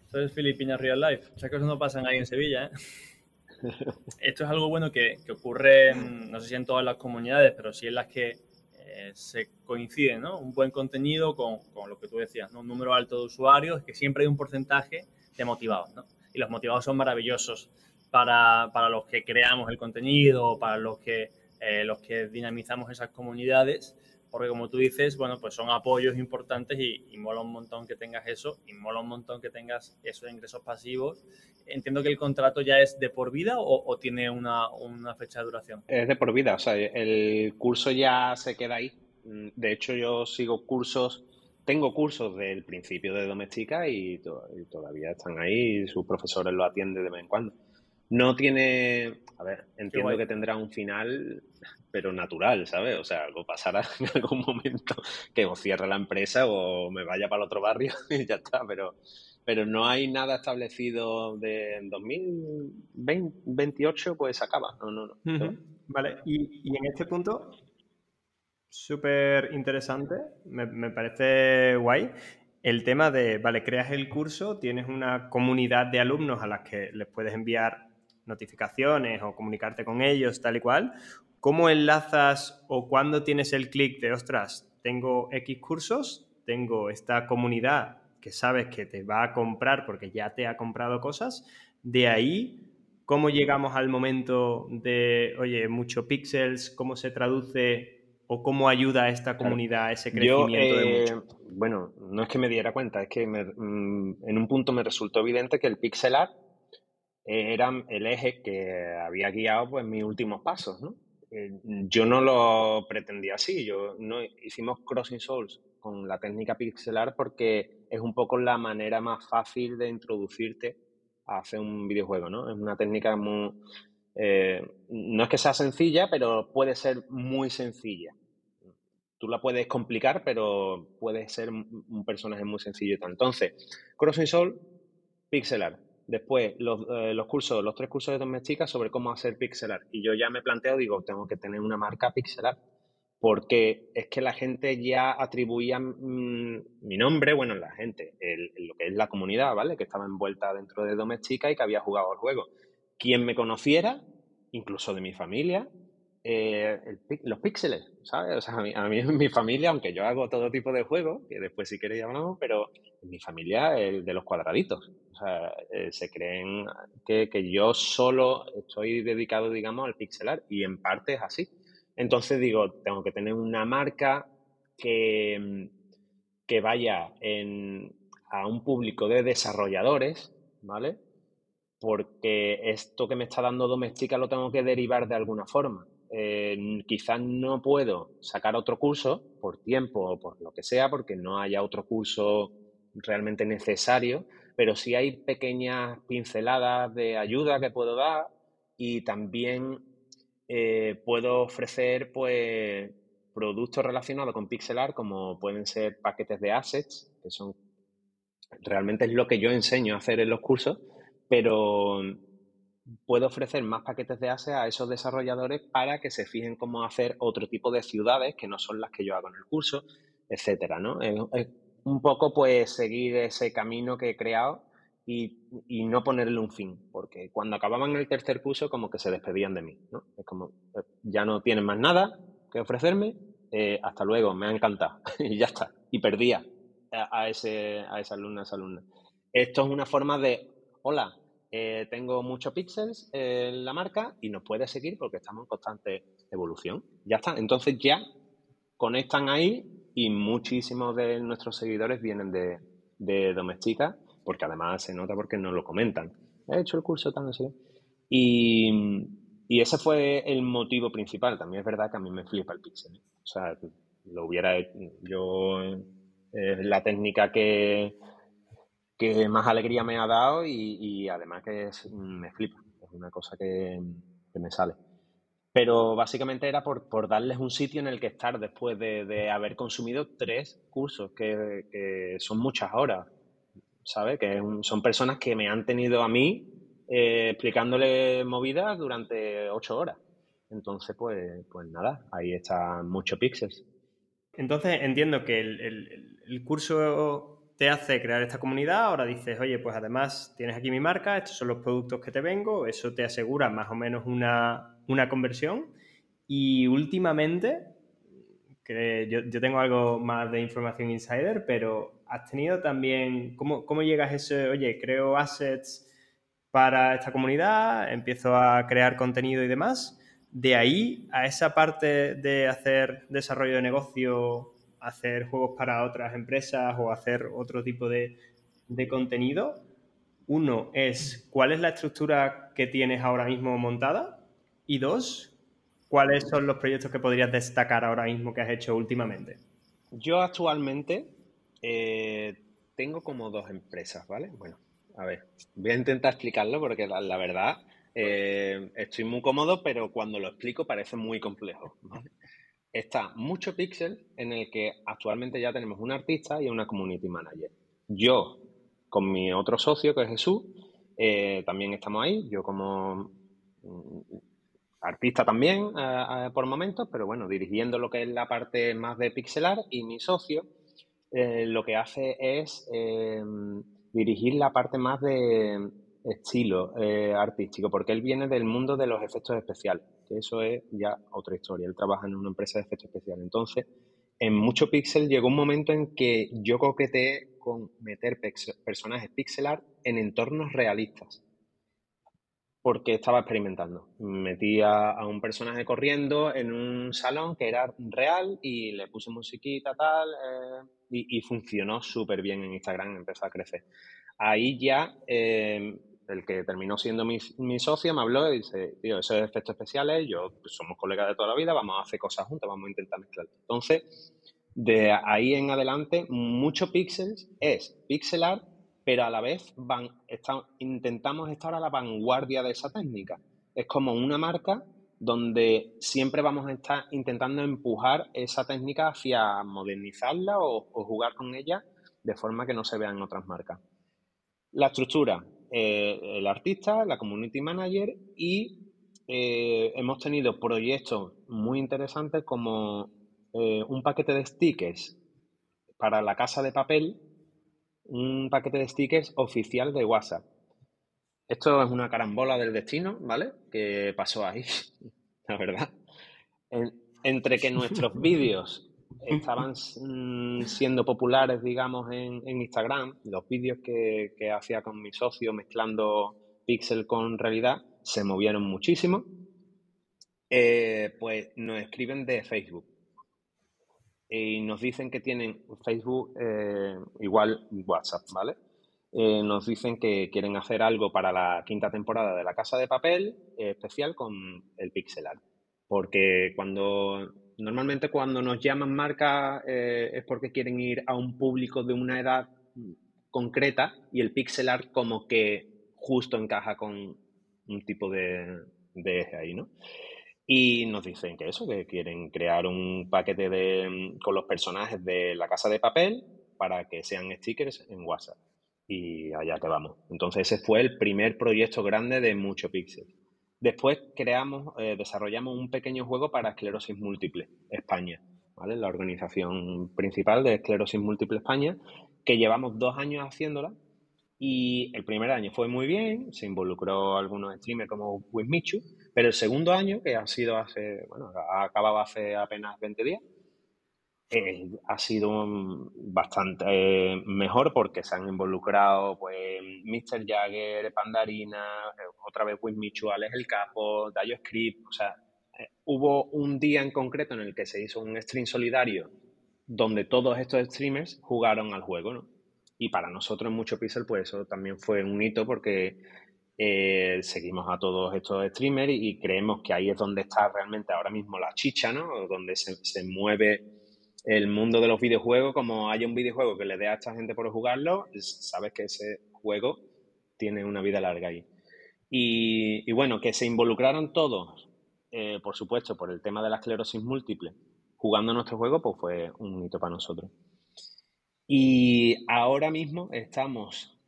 esto es Filipinas Real Life. Muchas cosas no pasan ahí en Sevilla, ¿eh? Esto es algo bueno que, ocurre, no sé si en todas las comunidades, pero sí en las que eh, se coincide, ¿no? Un buen contenido con, lo que tú decías, ¿no? Un número alto de usuarios, que siempre hay un porcentaje de motivados, ¿no? Y los motivados son maravillosos para, los que creamos el contenido, para los que, eh, los que dinamizamos esas comunidades porque como tú dices, bueno, pues son apoyos importantes y, mola un montón que tengas eso y mola un montón que tengas esos ingresos pasivos. Entiendo que el contrato ya es de por vida o, tiene una, fecha de duración. Es de por vida, o sea, el curso ya se queda ahí. De hecho, yo sigo cursos, tengo cursos del principio de doméstica y, todavía están ahí y sus profesores lo atienden de vez en cuando. No tiene, a ver, entiendo que tendrá un final, pero natural, ¿sabes? O sea, algo pasará en algún momento que o cierre la empresa o me vaya para el otro barrio y ya está, pero, pero no hay nada establecido de 2028, pues acaba. No, no, no. Vale, y, y, en este punto, súper interesante, me, me parece guay el tema de, vale, creas el curso, tienes una comunidad de alumnos a las que les puedes enviar notificaciones o comunicarte con ellos, tal y cual, ¿cómo enlazas o cuándo tienes el clic de, ostras, tengo X cursos, tengo esta comunidad que sabes que te va a comprar porque ya te ha comprado cosas, de ahí, ¿cómo llegamos al momento de, oye, mucho píxeles, cómo se traduce o cómo ayuda a esta comunidad a ese crecimiento de mucho? Eh, bueno, no es que me diera cuenta, es que mm, en un punto me resultó evidente que el pixel art era el eje que había guiado pues mis últimos pasos, ¿no? Eh, yo no lo pretendía así, yo no hicimos Crossing Souls con la técnica pixelar porque es un poco la manera más fácil de introducirte a hacer un videojuego, ¿no? Es una técnica muy eh, no es que sea sencilla, pero puede ser muy sencilla. Tú la puedes complicar, pero puede ser un personaje muy sencillo. Entonces, Crossing Soul, pixelar Después, eh, los, cursos, los tres cursos de doméstica sobre cómo hacer pixel art. Y yo ya me planteo, digo, tengo que tener una marca pixel art. Porque es que la gente ya atribuía mm, mi nombre, bueno, la gente, lo que es la comunidad, ¿vale? Que estaba envuelta dentro de doméstica y que había jugado al juego. Quien me conociera, incluso de mi familia, eh, los píxeles, ¿sabes? O sea, a mí, a mí, en mi familia, aunque yo hago todo tipo de juegos, que después si queréis hablamos, pero en mi familia el de los cuadraditos. O sea, eh, se creen que, que, yo solo estoy dedicado, digamos, al pixelar y en parte es así. Entonces digo, tengo que tener una marca que, que vaya en, a un público de desarrolladores, ¿vale? Porque esto que me está dando Domestica lo tengo que derivar de alguna forma. Eh, quizás no puedo sacar otro curso por tiempo o por lo que sea, porque no haya otro curso realmente necesario, pero sí hay pequeñas pinceladas de ayuda que puedo dar y también eh, puedo ofrecer pues productos relacionados con pixelar como pueden ser paquetes de assets, que son realmente es lo que yo enseño a hacer en los cursos, pero puedo ofrecer más paquetes de ASE a esos desarrolladores para que se fijen cómo hacer otro tipo de ciudades que no son las que yo hago en el curso, etcétera, ¿no? Es, un poco pues seguir ese camino que he creado y, no ponerle un fin, porque cuando acababan el tercer curso como que se despedían de mí, ¿no? Es como, eh, ya no tienen más nada que ofrecerme, eh, hasta luego, me ha encantado y ya está, y perdía a, ese, a esa alumna, a esa alumna. Esto es una forma de, hola, eh, tengo muchos píxeles en la marca y nos puede seguir porque estamos en constante evolución. Ya está. Entonces ya conectan ahí y muchísimos de nuestros seguidores vienen de, de Domestica porque además se nota porque nos lo comentan. He hecho el curso tan así. Y, y ese fue el motivo principal. También es verdad que a mí me flipa el píxel. ¿eh? O sea, lo hubiera yo eh, la técnica que que más alegría me ha dado y, además que me flipa, es una cosa que, me sale. Pero básicamente era por, darles un sitio en el que estar después de, haber consumido tres cursos, que, son muchas horas, ¿sabes? Que son personas que me han tenido a mí eh, explicándole movidas durante ocho horas. Entonces, pues, pues nada, ahí están muchos píxeles. Entonces entiendo que el curso te hace crear esta comunidad, ahora dices, oye, pues además tienes aquí mi marca, estos son los productos que te vengo, eso te asegura más o menos una, conversión. Y últimamente, que yo, tengo algo más de información insider, pero has tenido también, ¿cómo, cómo llegas a ese, oye, creo assets para esta comunidad, empiezo a crear contenido y demás? De ahí a esa parte de hacer desarrollo de negocio hacer juegos para otras empresas o hacer otro tipo de, contenido. Uno es cuál es la estructura que tienes ahora mismo montada y dos, cuáles son los proyectos que podrías destacar ahora mismo que has hecho últimamente. Yo actualmente eh, tengo como dos empresas, ¿vale? Bueno, a ver, voy a intentar explicarlo porque la, verdad Eh, estoy muy cómodo, pero cuando lo explico parece muy complejo. Está mucho pixel en el que actualmente ya tenemos un artista y una community manager. Yo, con mi otro socio, que es Jesús, eh, también estamos ahí. Yo como mm, artista también eh, por momentos, pero bueno, dirigiendo lo que es la parte más de pixelar y mi socio lo que hace es dirigir la parte más de estilo eh, artístico, porque él viene del mundo de los efectos especiales, eso es ya otra historia. Él trabaja en una empresa de efectos especiales. Entonces, en mucho pixel llegó un momento en que yo coqueteé con meter personajes pixelar en entornos realistas. Porque estaba experimentando. Metía a un personaje corriendo en un salón que era real y le puse musiquita, tal, eh, y, funcionó súper bien en Instagram, empezó a crecer. Ahí ya eh, el que terminó siendo mi, socio, me habló y dice, tío, esos efectos especiales, yo pues, somos colegas de toda la vida, vamos a hacer cosas juntas, vamos a intentar mezclar. Entonces, de ahí en adelante, mucho pixels es pixelar, pero a la vez van, intentamos estar a la vanguardia de esa técnica. Es como una marca donde siempre vamos a estar intentando empujar esa técnica hacia modernizarla o, o jugar con ella de forma que no se vean otras marcas. La estructura, eh, el artista, la community manager y eh, hemos tenido proyectos muy interesantes como eh, un paquete de stickers para la casa de papel, un paquete de stickers oficial de WhatsApp. Esto es una carambola del destino, ¿vale? Que pasó ahí, la verdad. entre que nuestros vídeos estaban mm, siendo populares, digamos, en, Instagram, los vídeos que, hacía con mi socio mezclando pixel con realidad, se movieron muchísimo, eh, pues nos escriben de Facebook y nos dicen que tienen Facebook eh, igual WhatsApp, ¿vale? Eh, nos dicen que quieren hacer algo para la quinta temporada de La Casa de Papel especial con el pixel art. Porque cuando Normalmente cuando nos llaman marcas eh, es porque quieren ir a un público de una edad concreta y el pixel art como que justo encaja con un tipo de, eje ahí, ¿no? Y nos dicen que eso, que quieren crear un paquete de, con los personajes de la casa de papel para que sean stickers en WhatsApp. Y allá te vamos. Entonces ese fue el primer proyecto grande de Mucho Pixel. Después creamos, eh, desarrollamos un pequeño juego para esclerosis múltiple España, ¿vale? La organización principal de esclerosis múltiple España, que llevamos dos años haciéndola y el primer año fue muy bien, se involucró algunos streamers como Wismichu, pero el segundo año, que ha sido hace, bueno, ha acabado hace apenas 20 días, eh, ha sido bastante eh, mejor porque se han involucrado pues Mr. Jagger, Pandarina, eh, otra vez Will Mitchell, El Capo, Dayo Script, o sea, hubo un día en concreto en el que se hizo un stream solidario donde todos estos streamers jugaron al juego, ¿no? Y para nosotros en Mucho Pixel, pues eso también fue un hito porque seguimos a todos estos streamers y, creemos que ahí es donde está realmente ahora mismo la chicha, ¿no? Donde se, se mueve el mundo de los videojuegos, como haya un videojuego que le dé a esta gente por jugarlo, sabes que ese juego tiene una vida larga ahí. Y, bueno, que se involucraron todos, eh, por supuesto, por el tema de la esclerosis múltiple, jugando nuestro juego, pues fue un hito para nosotros. Y ahora mismo estamos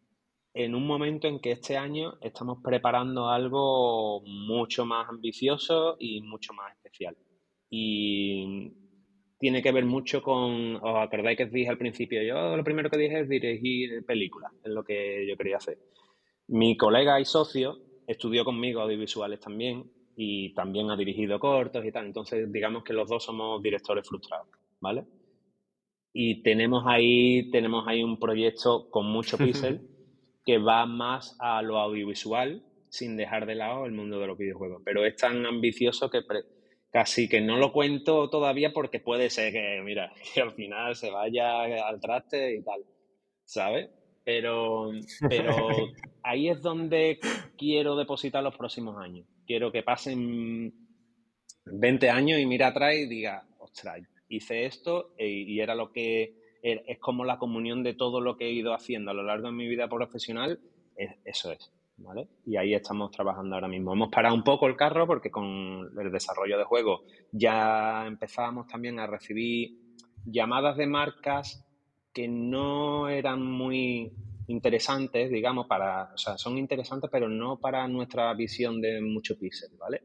en un momento en que este año estamos preparando algo mucho más ambicioso y mucho más especial. Y tiene que ver mucho con, os acordáis que os dije al principio, yo lo primero que dije es dirigir películas, es lo que yo quería hacer. Mi colega y socio estudió conmigo audiovisuales también y también ha dirigido cortos y tal, entonces digamos que los dos somos directores frustrados, ¿vale? Y tenemos ahí, tenemos ahí un proyecto con mucho pixel que va más a lo audiovisual sin dejar de lado el mundo de los videojuegos, pero es tan ambicioso que casi que no lo cuento todavía porque puede ser que, mira, que al final se vaya al traste y tal, ¿sabes? Pero, pero ahí es donde quiero depositar los próximos años. Quiero que pasen 20 años y mira atrás y diga, ostras, hice esto e, y era lo que es como la comunión de todo lo que he ido haciendo a lo largo de mi vida profesional, eso es. ¿Vale? Y ahí estamos trabajando ahora mismo. Hemos parado un poco el carro porque con el desarrollo de juegos ya empezábamos también a recibir llamadas de marcas que no eran muy interesantes, digamos, para, o sea, son interesantes, pero no para nuestra visión de mucho píxel, ¿vale?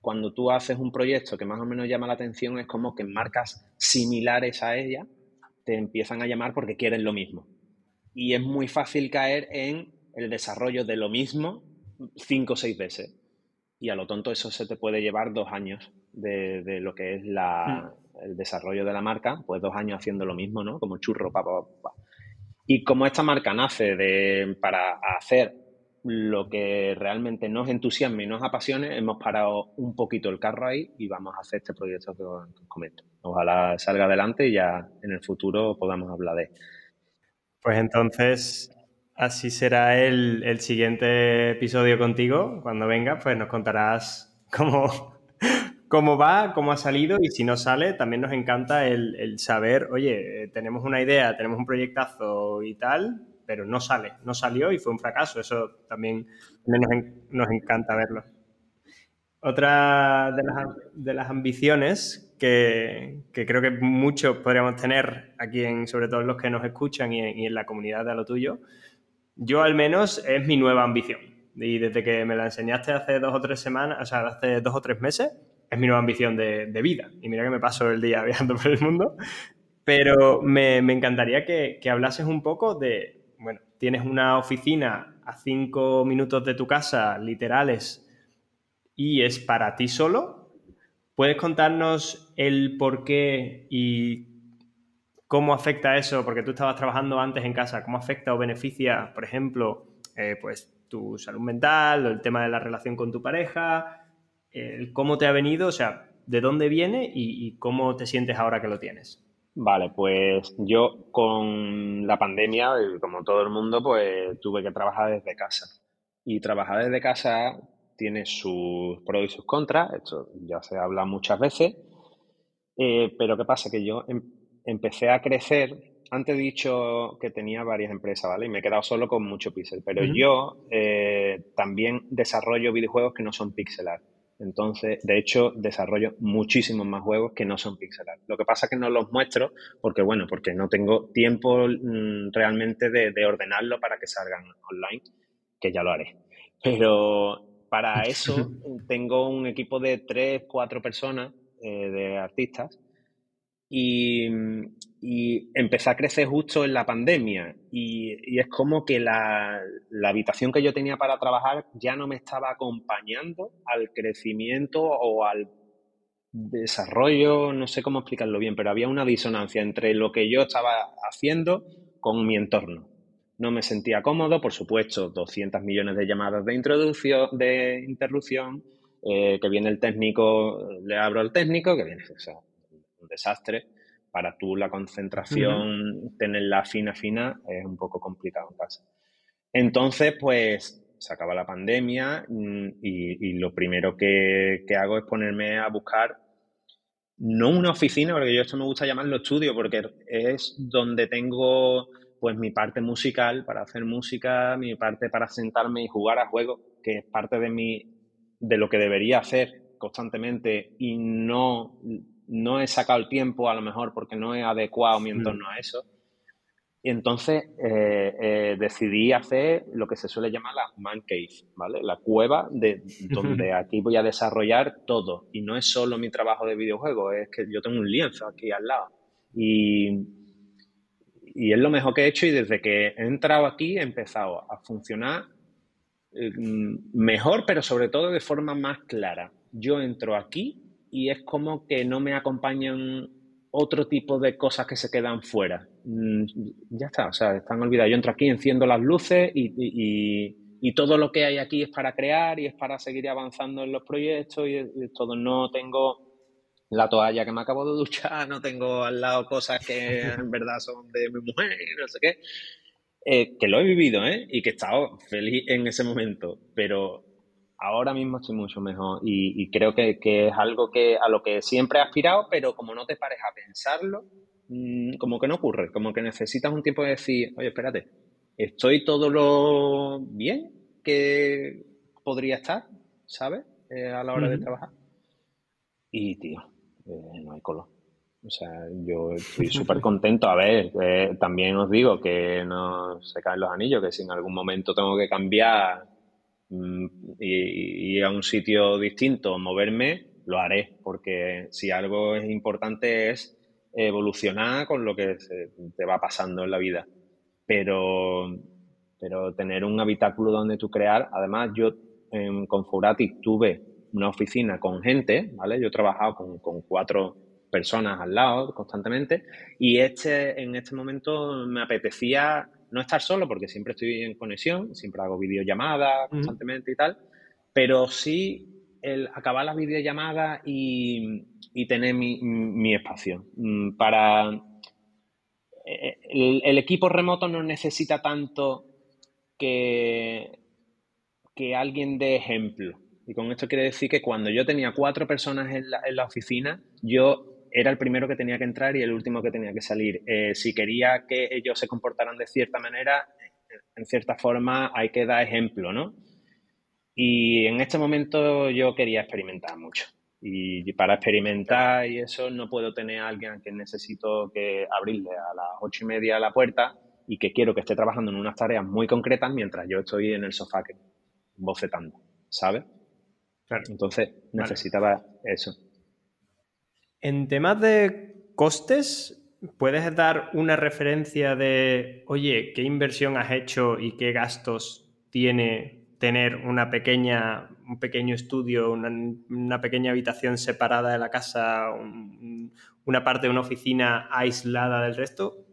Cuando tú haces un proyecto que más o menos llama la atención, es como que marcas similares a ella te empiezan a llamar porque quieren lo mismo. Y es muy fácil caer en el desarrollo de lo mismo cinco o seis veces. Y a lo tonto eso se te puede llevar dos años de, lo que es la, mm. el desarrollo de la marca, pues dos años haciendo lo mismo, ¿no? Como churro, pa, pa, pa. Y como esta marca nace de, para hacer lo que realmente nos entusiasme y nos apasione, hemos parado un poquito el carro ahí y vamos a hacer este proyecto que os, comento. Ojalá salga adelante y ya en el futuro podamos hablar de Pues entonces, así será el, el siguiente episodio contigo. Cuando venga, pues nos contarás cómo, cómo va, cómo ha salido y si no sale, también nos encanta el, saber, oye, eh, tenemos una idea, tenemos un proyectazo y tal, pero no sale, no salió y fue un fracaso. Eso también, nos, encanta verlo. Otra de las, ambiciones que, creo que muchos podríamos tener aquí, en, sobre todo los que nos escuchan y en, y en la comunidad de lo tuyo, yo al menos es mi nueva ambición. Y desde que me la enseñaste hace dos o tres semanas, o sea, hace dos o tres meses, es mi nueva ambición de, vida. Y mira que me paso el día viajando por el mundo. Pero me, encantaría que, hablases un poco de, bueno, tienes una oficina a cinco minutos de tu casa, literales, y es para ti solo. ¿Puedes contarnos el por qué y cómo afecta eso? Porque tú estabas trabajando antes en casa, ¿cómo afecta o beneficia, por ejemplo, eh, pues tu salud mental el tema de la relación con tu pareja? cómo te ha venido, o sea, de dónde viene y, cómo te sientes ahora que lo tienes. Vale, pues yo con la pandemia, como todo el mundo, pues tuve que trabajar desde casa. Y trabajar desde casa tiene sus pros y sus contras, esto ya se habla muchas veces, eh, pero ¿qué pasa? Que yo em, empecé a crecer, antes he dicho que tenía varias empresas, ¿vale? Y me he quedado solo con mucho pixel, pero yo eh, también desarrollo videojuegos que no son pixelar. Entonces, de hecho, desarrollo muchísimos más juegos que no son pixelar. Lo que pasa es que no los muestro porque, bueno, porque no tengo tiempo mm, realmente de, ordenarlo para que salgan online, que ya lo haré. Pero para eso tengo un equipo de tres, cuatro personas eh, de artistas y, y, empecé a crecer justo en la pandemia y, es como que la, habitación que yo tenía para trabajar ya no me estaba acompañando al crecimiento o al desarrollo, no sé cómo explicarlo bien, pero había una disonancia entre lo que yo estaba haciendo con mi entorno. No me sentía cómodo, por supuesto, 200 millones de llamadas de introducción, de interrupción, eh, que viene el técnico, le abro al técnico, que viene, un desastre. Para tú la concentración, tenerla fina, fina, es un poco complicado en casa. Entonces, pues se acaba la pandemia mm, y, lo primero que, hago es ponerme a buscar no una oficina, porque yo esto me gusta llamarlo estudio, porque es donde tengo pues mi parte musical para hacer música, mi parte para sentarme y jugar a juegos, que es parte de mi de lo que debería hacer constantemente y no no he sacado el tiempo a lo mejor porque no he adecuado mi entorno a eso. Y entonces eh, eh, decidí hacer lo que se suele llamar la man cave, ¿vale? La cueva de donde aquí voy a desarrollar todo. Y no es solo mi trabajo de videojuego, es que yo tengo un lienzo aquí al lado. Y, y es lo mejor que he hecho y desde que he entrado aquí he empezado a funcionar eh, mejor, pero sobre todo de forma más clara. Yo entro aquí y es como que no me acompañan otro tipo de cosas que se quedan fuera. Mm, ya está, o sea, están olvidadas. Yo entro aquí, enciendo las luces y, todo lo que hay aquí es para crear y es para seguir avanzando en los proyectos y, todo. No tengo la toalla que me acabo de duchar, no tengo al lado cosas que en verdad son de mi mujer, no sé qué. Eh, que lo he vivido, ¿eh? Y que he estado feliz en ese momento, pero ahora mismo estoy mucho mejor y, creo que, es algo que a lo que siempre he aspirado, pero como no te pares a pensarlo, mm, como que no ocurre, como que necesitas un tiempo de decir, oye, espérate, ¿estoy todo lo bien? que podría estar, ¿sabes? Eh, a la hora de trabajar. Y, tío, eh, no hay color. O sea, yo estoy súper contento. A ver, eh, también os digo que no se caen los anillos, que si en algún momento tengo que cambiar y, ir a un sitio distinto, moverme, lo haré, porque si algo es importante es evolucionar con lo que te va pasando en la vida. Pero, pero tener un habitáculo donde tú crear, además yo con Furatic tuve una oficina con gente, ¿vale? Yo he trabajado con, con cuatro personas al lado constantemente y este, en este momento me apetecía no estar solo porque siempre estoy en conexión, siempre hago videollamadas constantemente y tal, pero sí el acabar las videollamadas y, y tener mi, mi, espacio. Mm, para eh, el, el, equipo remoto no necesita tanto que, que alguien dé ejemplo. Y con esto quiere decir que cuando yo tenía cuatro personas en la, en la oficina, yo era el primero que tenía que entrar y el último que tenía que salir. Eh, si quería que ellos se comportaran de cierta manera, en cierta forma hay que dar ejemplo, ¿no? Y en este momento yo quería experimentar mucho. Y para experimentar y eso no puedo tener a alguien a quien necesito que abrirle a las ocho y media la puerta y que quiero que esté trabajando en unas tareas muy concretas mientras yo estoy en el sofá bofetando, ¿sabes? Entonces necesitaba eso. En temas de costes, ¿puedes dar una referencia de, oye, qué inversión has hecho y qué gastos tiene tener una pequeña, un pequeño estudio, una, pequeña habitación separada de la casa, una parte de una oficina aislada del resto?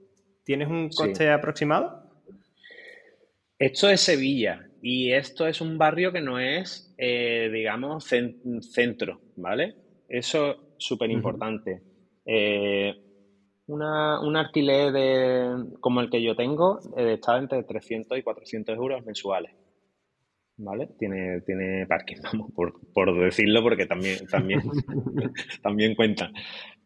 ¿Tienes un coste aproximado? Esto es Sevilla y esto es un barrio que no es, eh, digamos, centro, ¿vale? Eso es súper importante. Eh, un alquiler de, como el que yo tengo eh, está entre 300 y 400 euros mensuales. ¿Vale? Tiene, tiene parking, vamos, por, decirlo, porque también, también, también cuenta.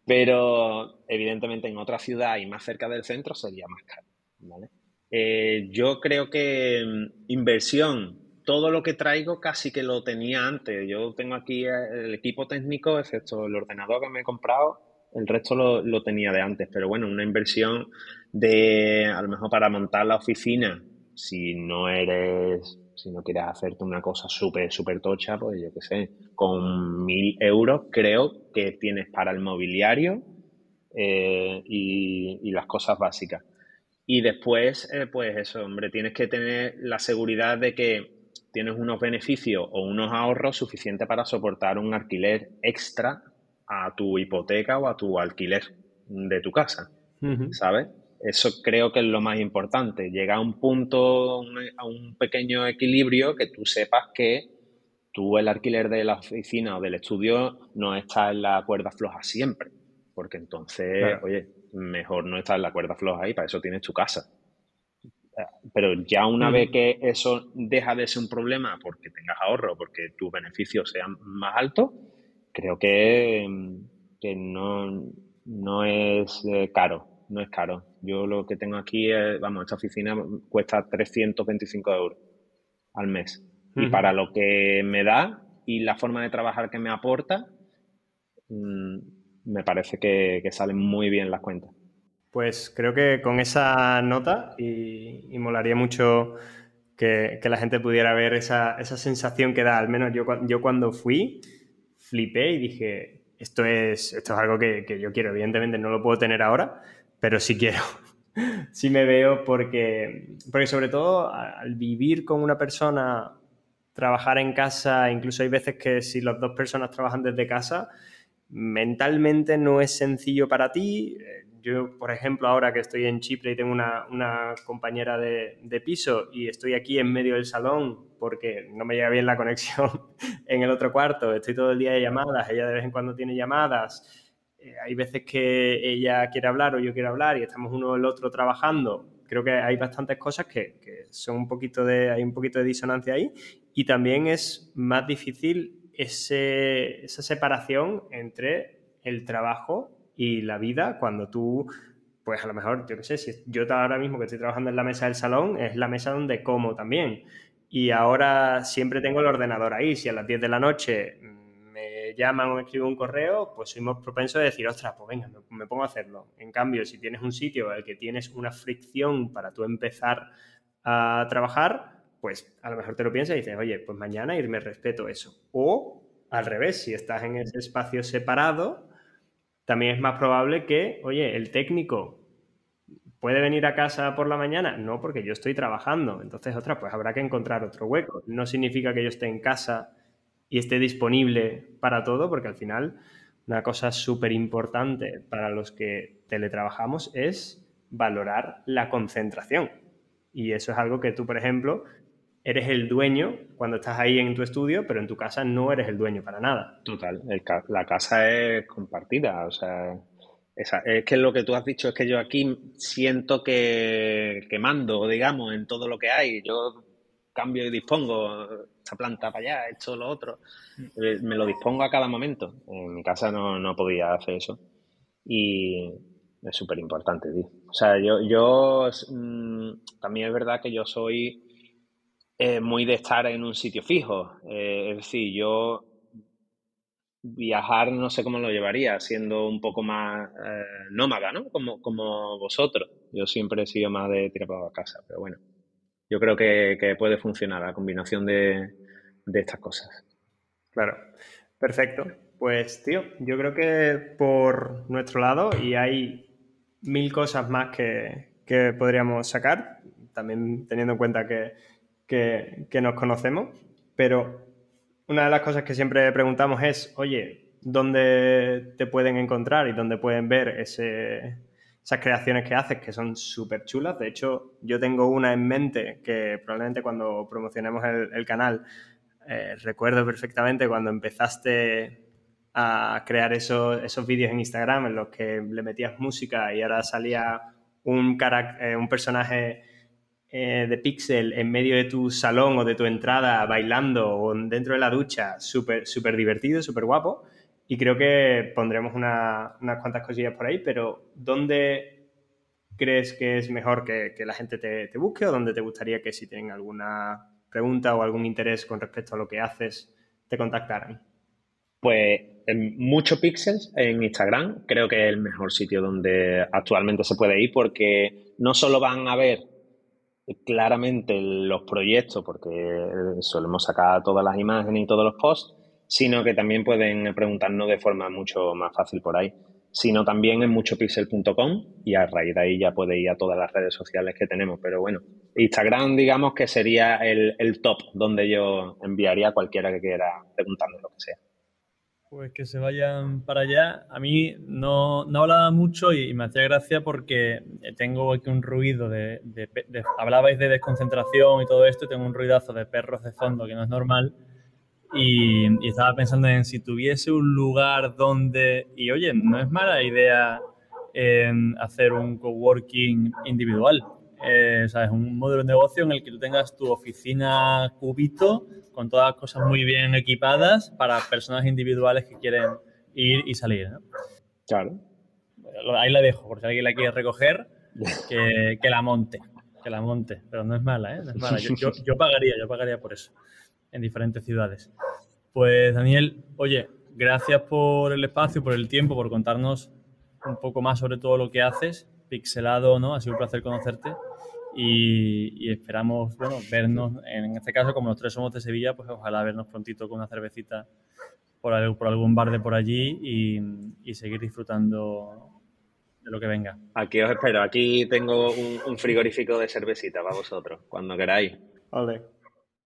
Pero evidentemente en otra ciudad y más cerca del centro sería más caro. ¿vale? Eh, yo creo que mm, inversión, todo lo que traigo casi que lo tenía antes. Yo tengo aquí eh, el equipo técnico, excepto el ordenador que me he comprado, el resto lo, lo tenía de antes. Pero bueno, una inversión de, a lo mejor para montar la oficina, si no eres si no quieres hacerte una cosa súper, súper tocha, pues yo qué sé, con mil euros creo que tienes para el mobiliario eh, y, las cosas básicas. Y después, eh, pues eso, hombre, tienes que tener la seguridad de que tienes unos beneficios o unos ahorros suficientes para soportar un alquiler extra a tu hipoteca o a tu alquiler de tu casa, ¿sabes? Eso creo que es lo más importante. Llega a un punto, a un pequeño equilibrio que tú sepas que tú el alquiler de la oficina o del estudio no está en la cuerda floja siempre. Porque entonces, oye, mejor no estar en la cuerda floja y para eso tienes tu casa. Pero ya una vez que eso deja de ser un problema porque tengas ahorro, porque tus beneficios sean más altos, creo que, que no, no es eh, caro, no es caro. Yo lo que tengo aquí, es, vamos, esta oficina cuesta 325 euros al mes. Y para lo que me da y la forma de trabajar que me aporta, mm, me parece que, salen muy bien las cuentas. Pues creo que con esa nota, y, molaría mucho que, la gente pudiera ver esa, sensación que da, al menos yo, yo cuando fui, flipé y dije, esto es, esto es algo que, que yo quiero, evidentemente no lo puedo tener ahora, pero sí quiero. sí me veo porque, porque sobre todo al vivir con una persona, trabajar en casa, incluso hay veces que si las dos personas trabajan desde casa, mentalmente no es sencillo para ti. Yo, por ejemplo, ahora que estoy en Chipre y tengo una, compañera de, de, piso y estoy aquí en medio del salón porque no me llega bien la conexión en el otro cuarto, estoy todo el día de llamadas, ella de vez en cuando tiene llamadas eh, hay veces que ella quiere hablar o yo quiero hablar y estamos uno el otro trabajando. Creo que hay bastantes cosas que, son un poquito de, hay un poquito de disonancia ahí y también es más difícil esa separación entre el trabajo y la vida cuando tú, pues a lo mejor, yo qué sé, si yo ahora mismo que estoy trabajando en la mesa del salón, es la mesa donde como también. y ahora siempre tengo el ordenador ahí. Si a las 10 de la noche me llaman o me escriben un correo, pues soy más propenso a decir, ostras, pues venga, me, pongo a hacerlo. En cambio, si tienes un sitio en el que tienes una fricción para tú empezar a trabajar, pues a lo mejor te lo piensas y dices, oye, pues mañana irme respeto eso. O al revés, si estás en ese espacio separado, también es más probable que, oye, el técnico puede venir a casa por la mañana, no, porque yo estoy trabajando. Entonces, otra, pues habrá que encontrar otro hueco. No significa que yo esté en casa y esté disponible para todo, porque al final una cosa súper importante para los que teletrabajamos es valorar la concentración. Y eso es algo que tú, por ejemplo, eres el dueño cuando estás ahí en tu estudio, pero en tu casa no eres el dueño para nada. Total, la casa es compartida, o sea, es que lo que tú has dicho es que yo aquí siento que, que mando, digamos, en todo lo que hay. Yo cambio y dispongo esta planta para allá, esto, lo otro. Eh, me lo dispongo a cada momento. En mi casa no, no podía hacer eso. Y es súper importante. O sea, yo, yo mm, también es verdad que yo soy muy de estar en un sitio fijo. Eh, es decir, yo viajar no sé cómo lo llevaría, siendo un poco más eh, nómada, ¿no? Como, como vosotros. Yo siempre he sido más de tirar para casa, pero bueno, yo creo que, puede funcionar la combinación de, estas cosas. Claro, perfecto. Pues, tío, yo creo que por nuestro lado, y hay mil cosas más que, podríamos sacar, también teniendo en cuenta que, que nos conocemos, pero una de las cosas que siempre preguntamos es, oye, ¿dónde te pueden encontrar y dónde pueden ver esas creaciones que haces que son súper chulas? De hecho, yo tengo una en mente que probablemente cuando promocionemos el, canal, eh, recuerdo perfectamente cuando empezaste a crear esos, esos vídeos en Instagram en los que le metías música y ahora salía un, eh, un personaje eh, de Pixel en medio de tu salón o de tu entrada bailando o dentro de la ducha, súper super divertido, súper guapo. Y creo que pondremos unas cuantas cosillas por ahí, pero ¿dónde crees que es mejor que, la gente te, te, busque o dónde te gustaría que si tienen alguna pregunta o algún interés con respecto a lo que haces, te contactaran? Pues en muchos pixels en Instagram creo que es el mejor sitio donde actualmente se puede ir porque no solo van a ver claramente los proyectos, porque solemos sacar todas las imágenes y todos los posts, sino que también pueden preguntarnos de forma mucho más fácil por ahí, sino también en muchopixel.com y a raíz de ahí ya puede ir a todas las redes sociales que tenemos. Pero bueno, Instagram digamos que sería el, el top donde yo enviaría a cualquiera que quiera preguntarme lo que sea. Pues que se vayan para allá. A mí no, no hablaba mucho y, me hacía gracia porque tengo aquí un ruido de, Hablabais de desconcentración y todo esto, y tengo un ruidazo de perros de fondo que no es normal. Y, y, estaba pensando en si tuviese un lugar donde. Y oye, no es mala idea en hacer un coworking individual. Eh, es Un modelo de negocio en el que tú tengas tu oficina cubito con todas las cosas muy bien equipadas para personas individuales que quieren ir y salir. Claro. Ahí la dejo, por si alguien la quiere recoger, que, la monte, que la monte, pero no es mala, ¿eh? No es mala. Yo, yo, pagaría, yo pagaría por eso en diferentes ciudades. Pues Daniel, oye, gracias por el espacio, por el tiempo, por contarnos un poco más sobre todo lo que haces. Pixelado, ¿no? Ha sido un placer conocerte y, esperamos, bueno, vernos, en este caso, como los tres somos de Sevilla, pues ojalá vernos prontito con una cervecita por, por algún bar de por allí y, seguir disfrutando de lo que venga. Aquí os espero, aquí tengo un, un frigorífico de cervecita para vosotros, cuando queráis. Vale.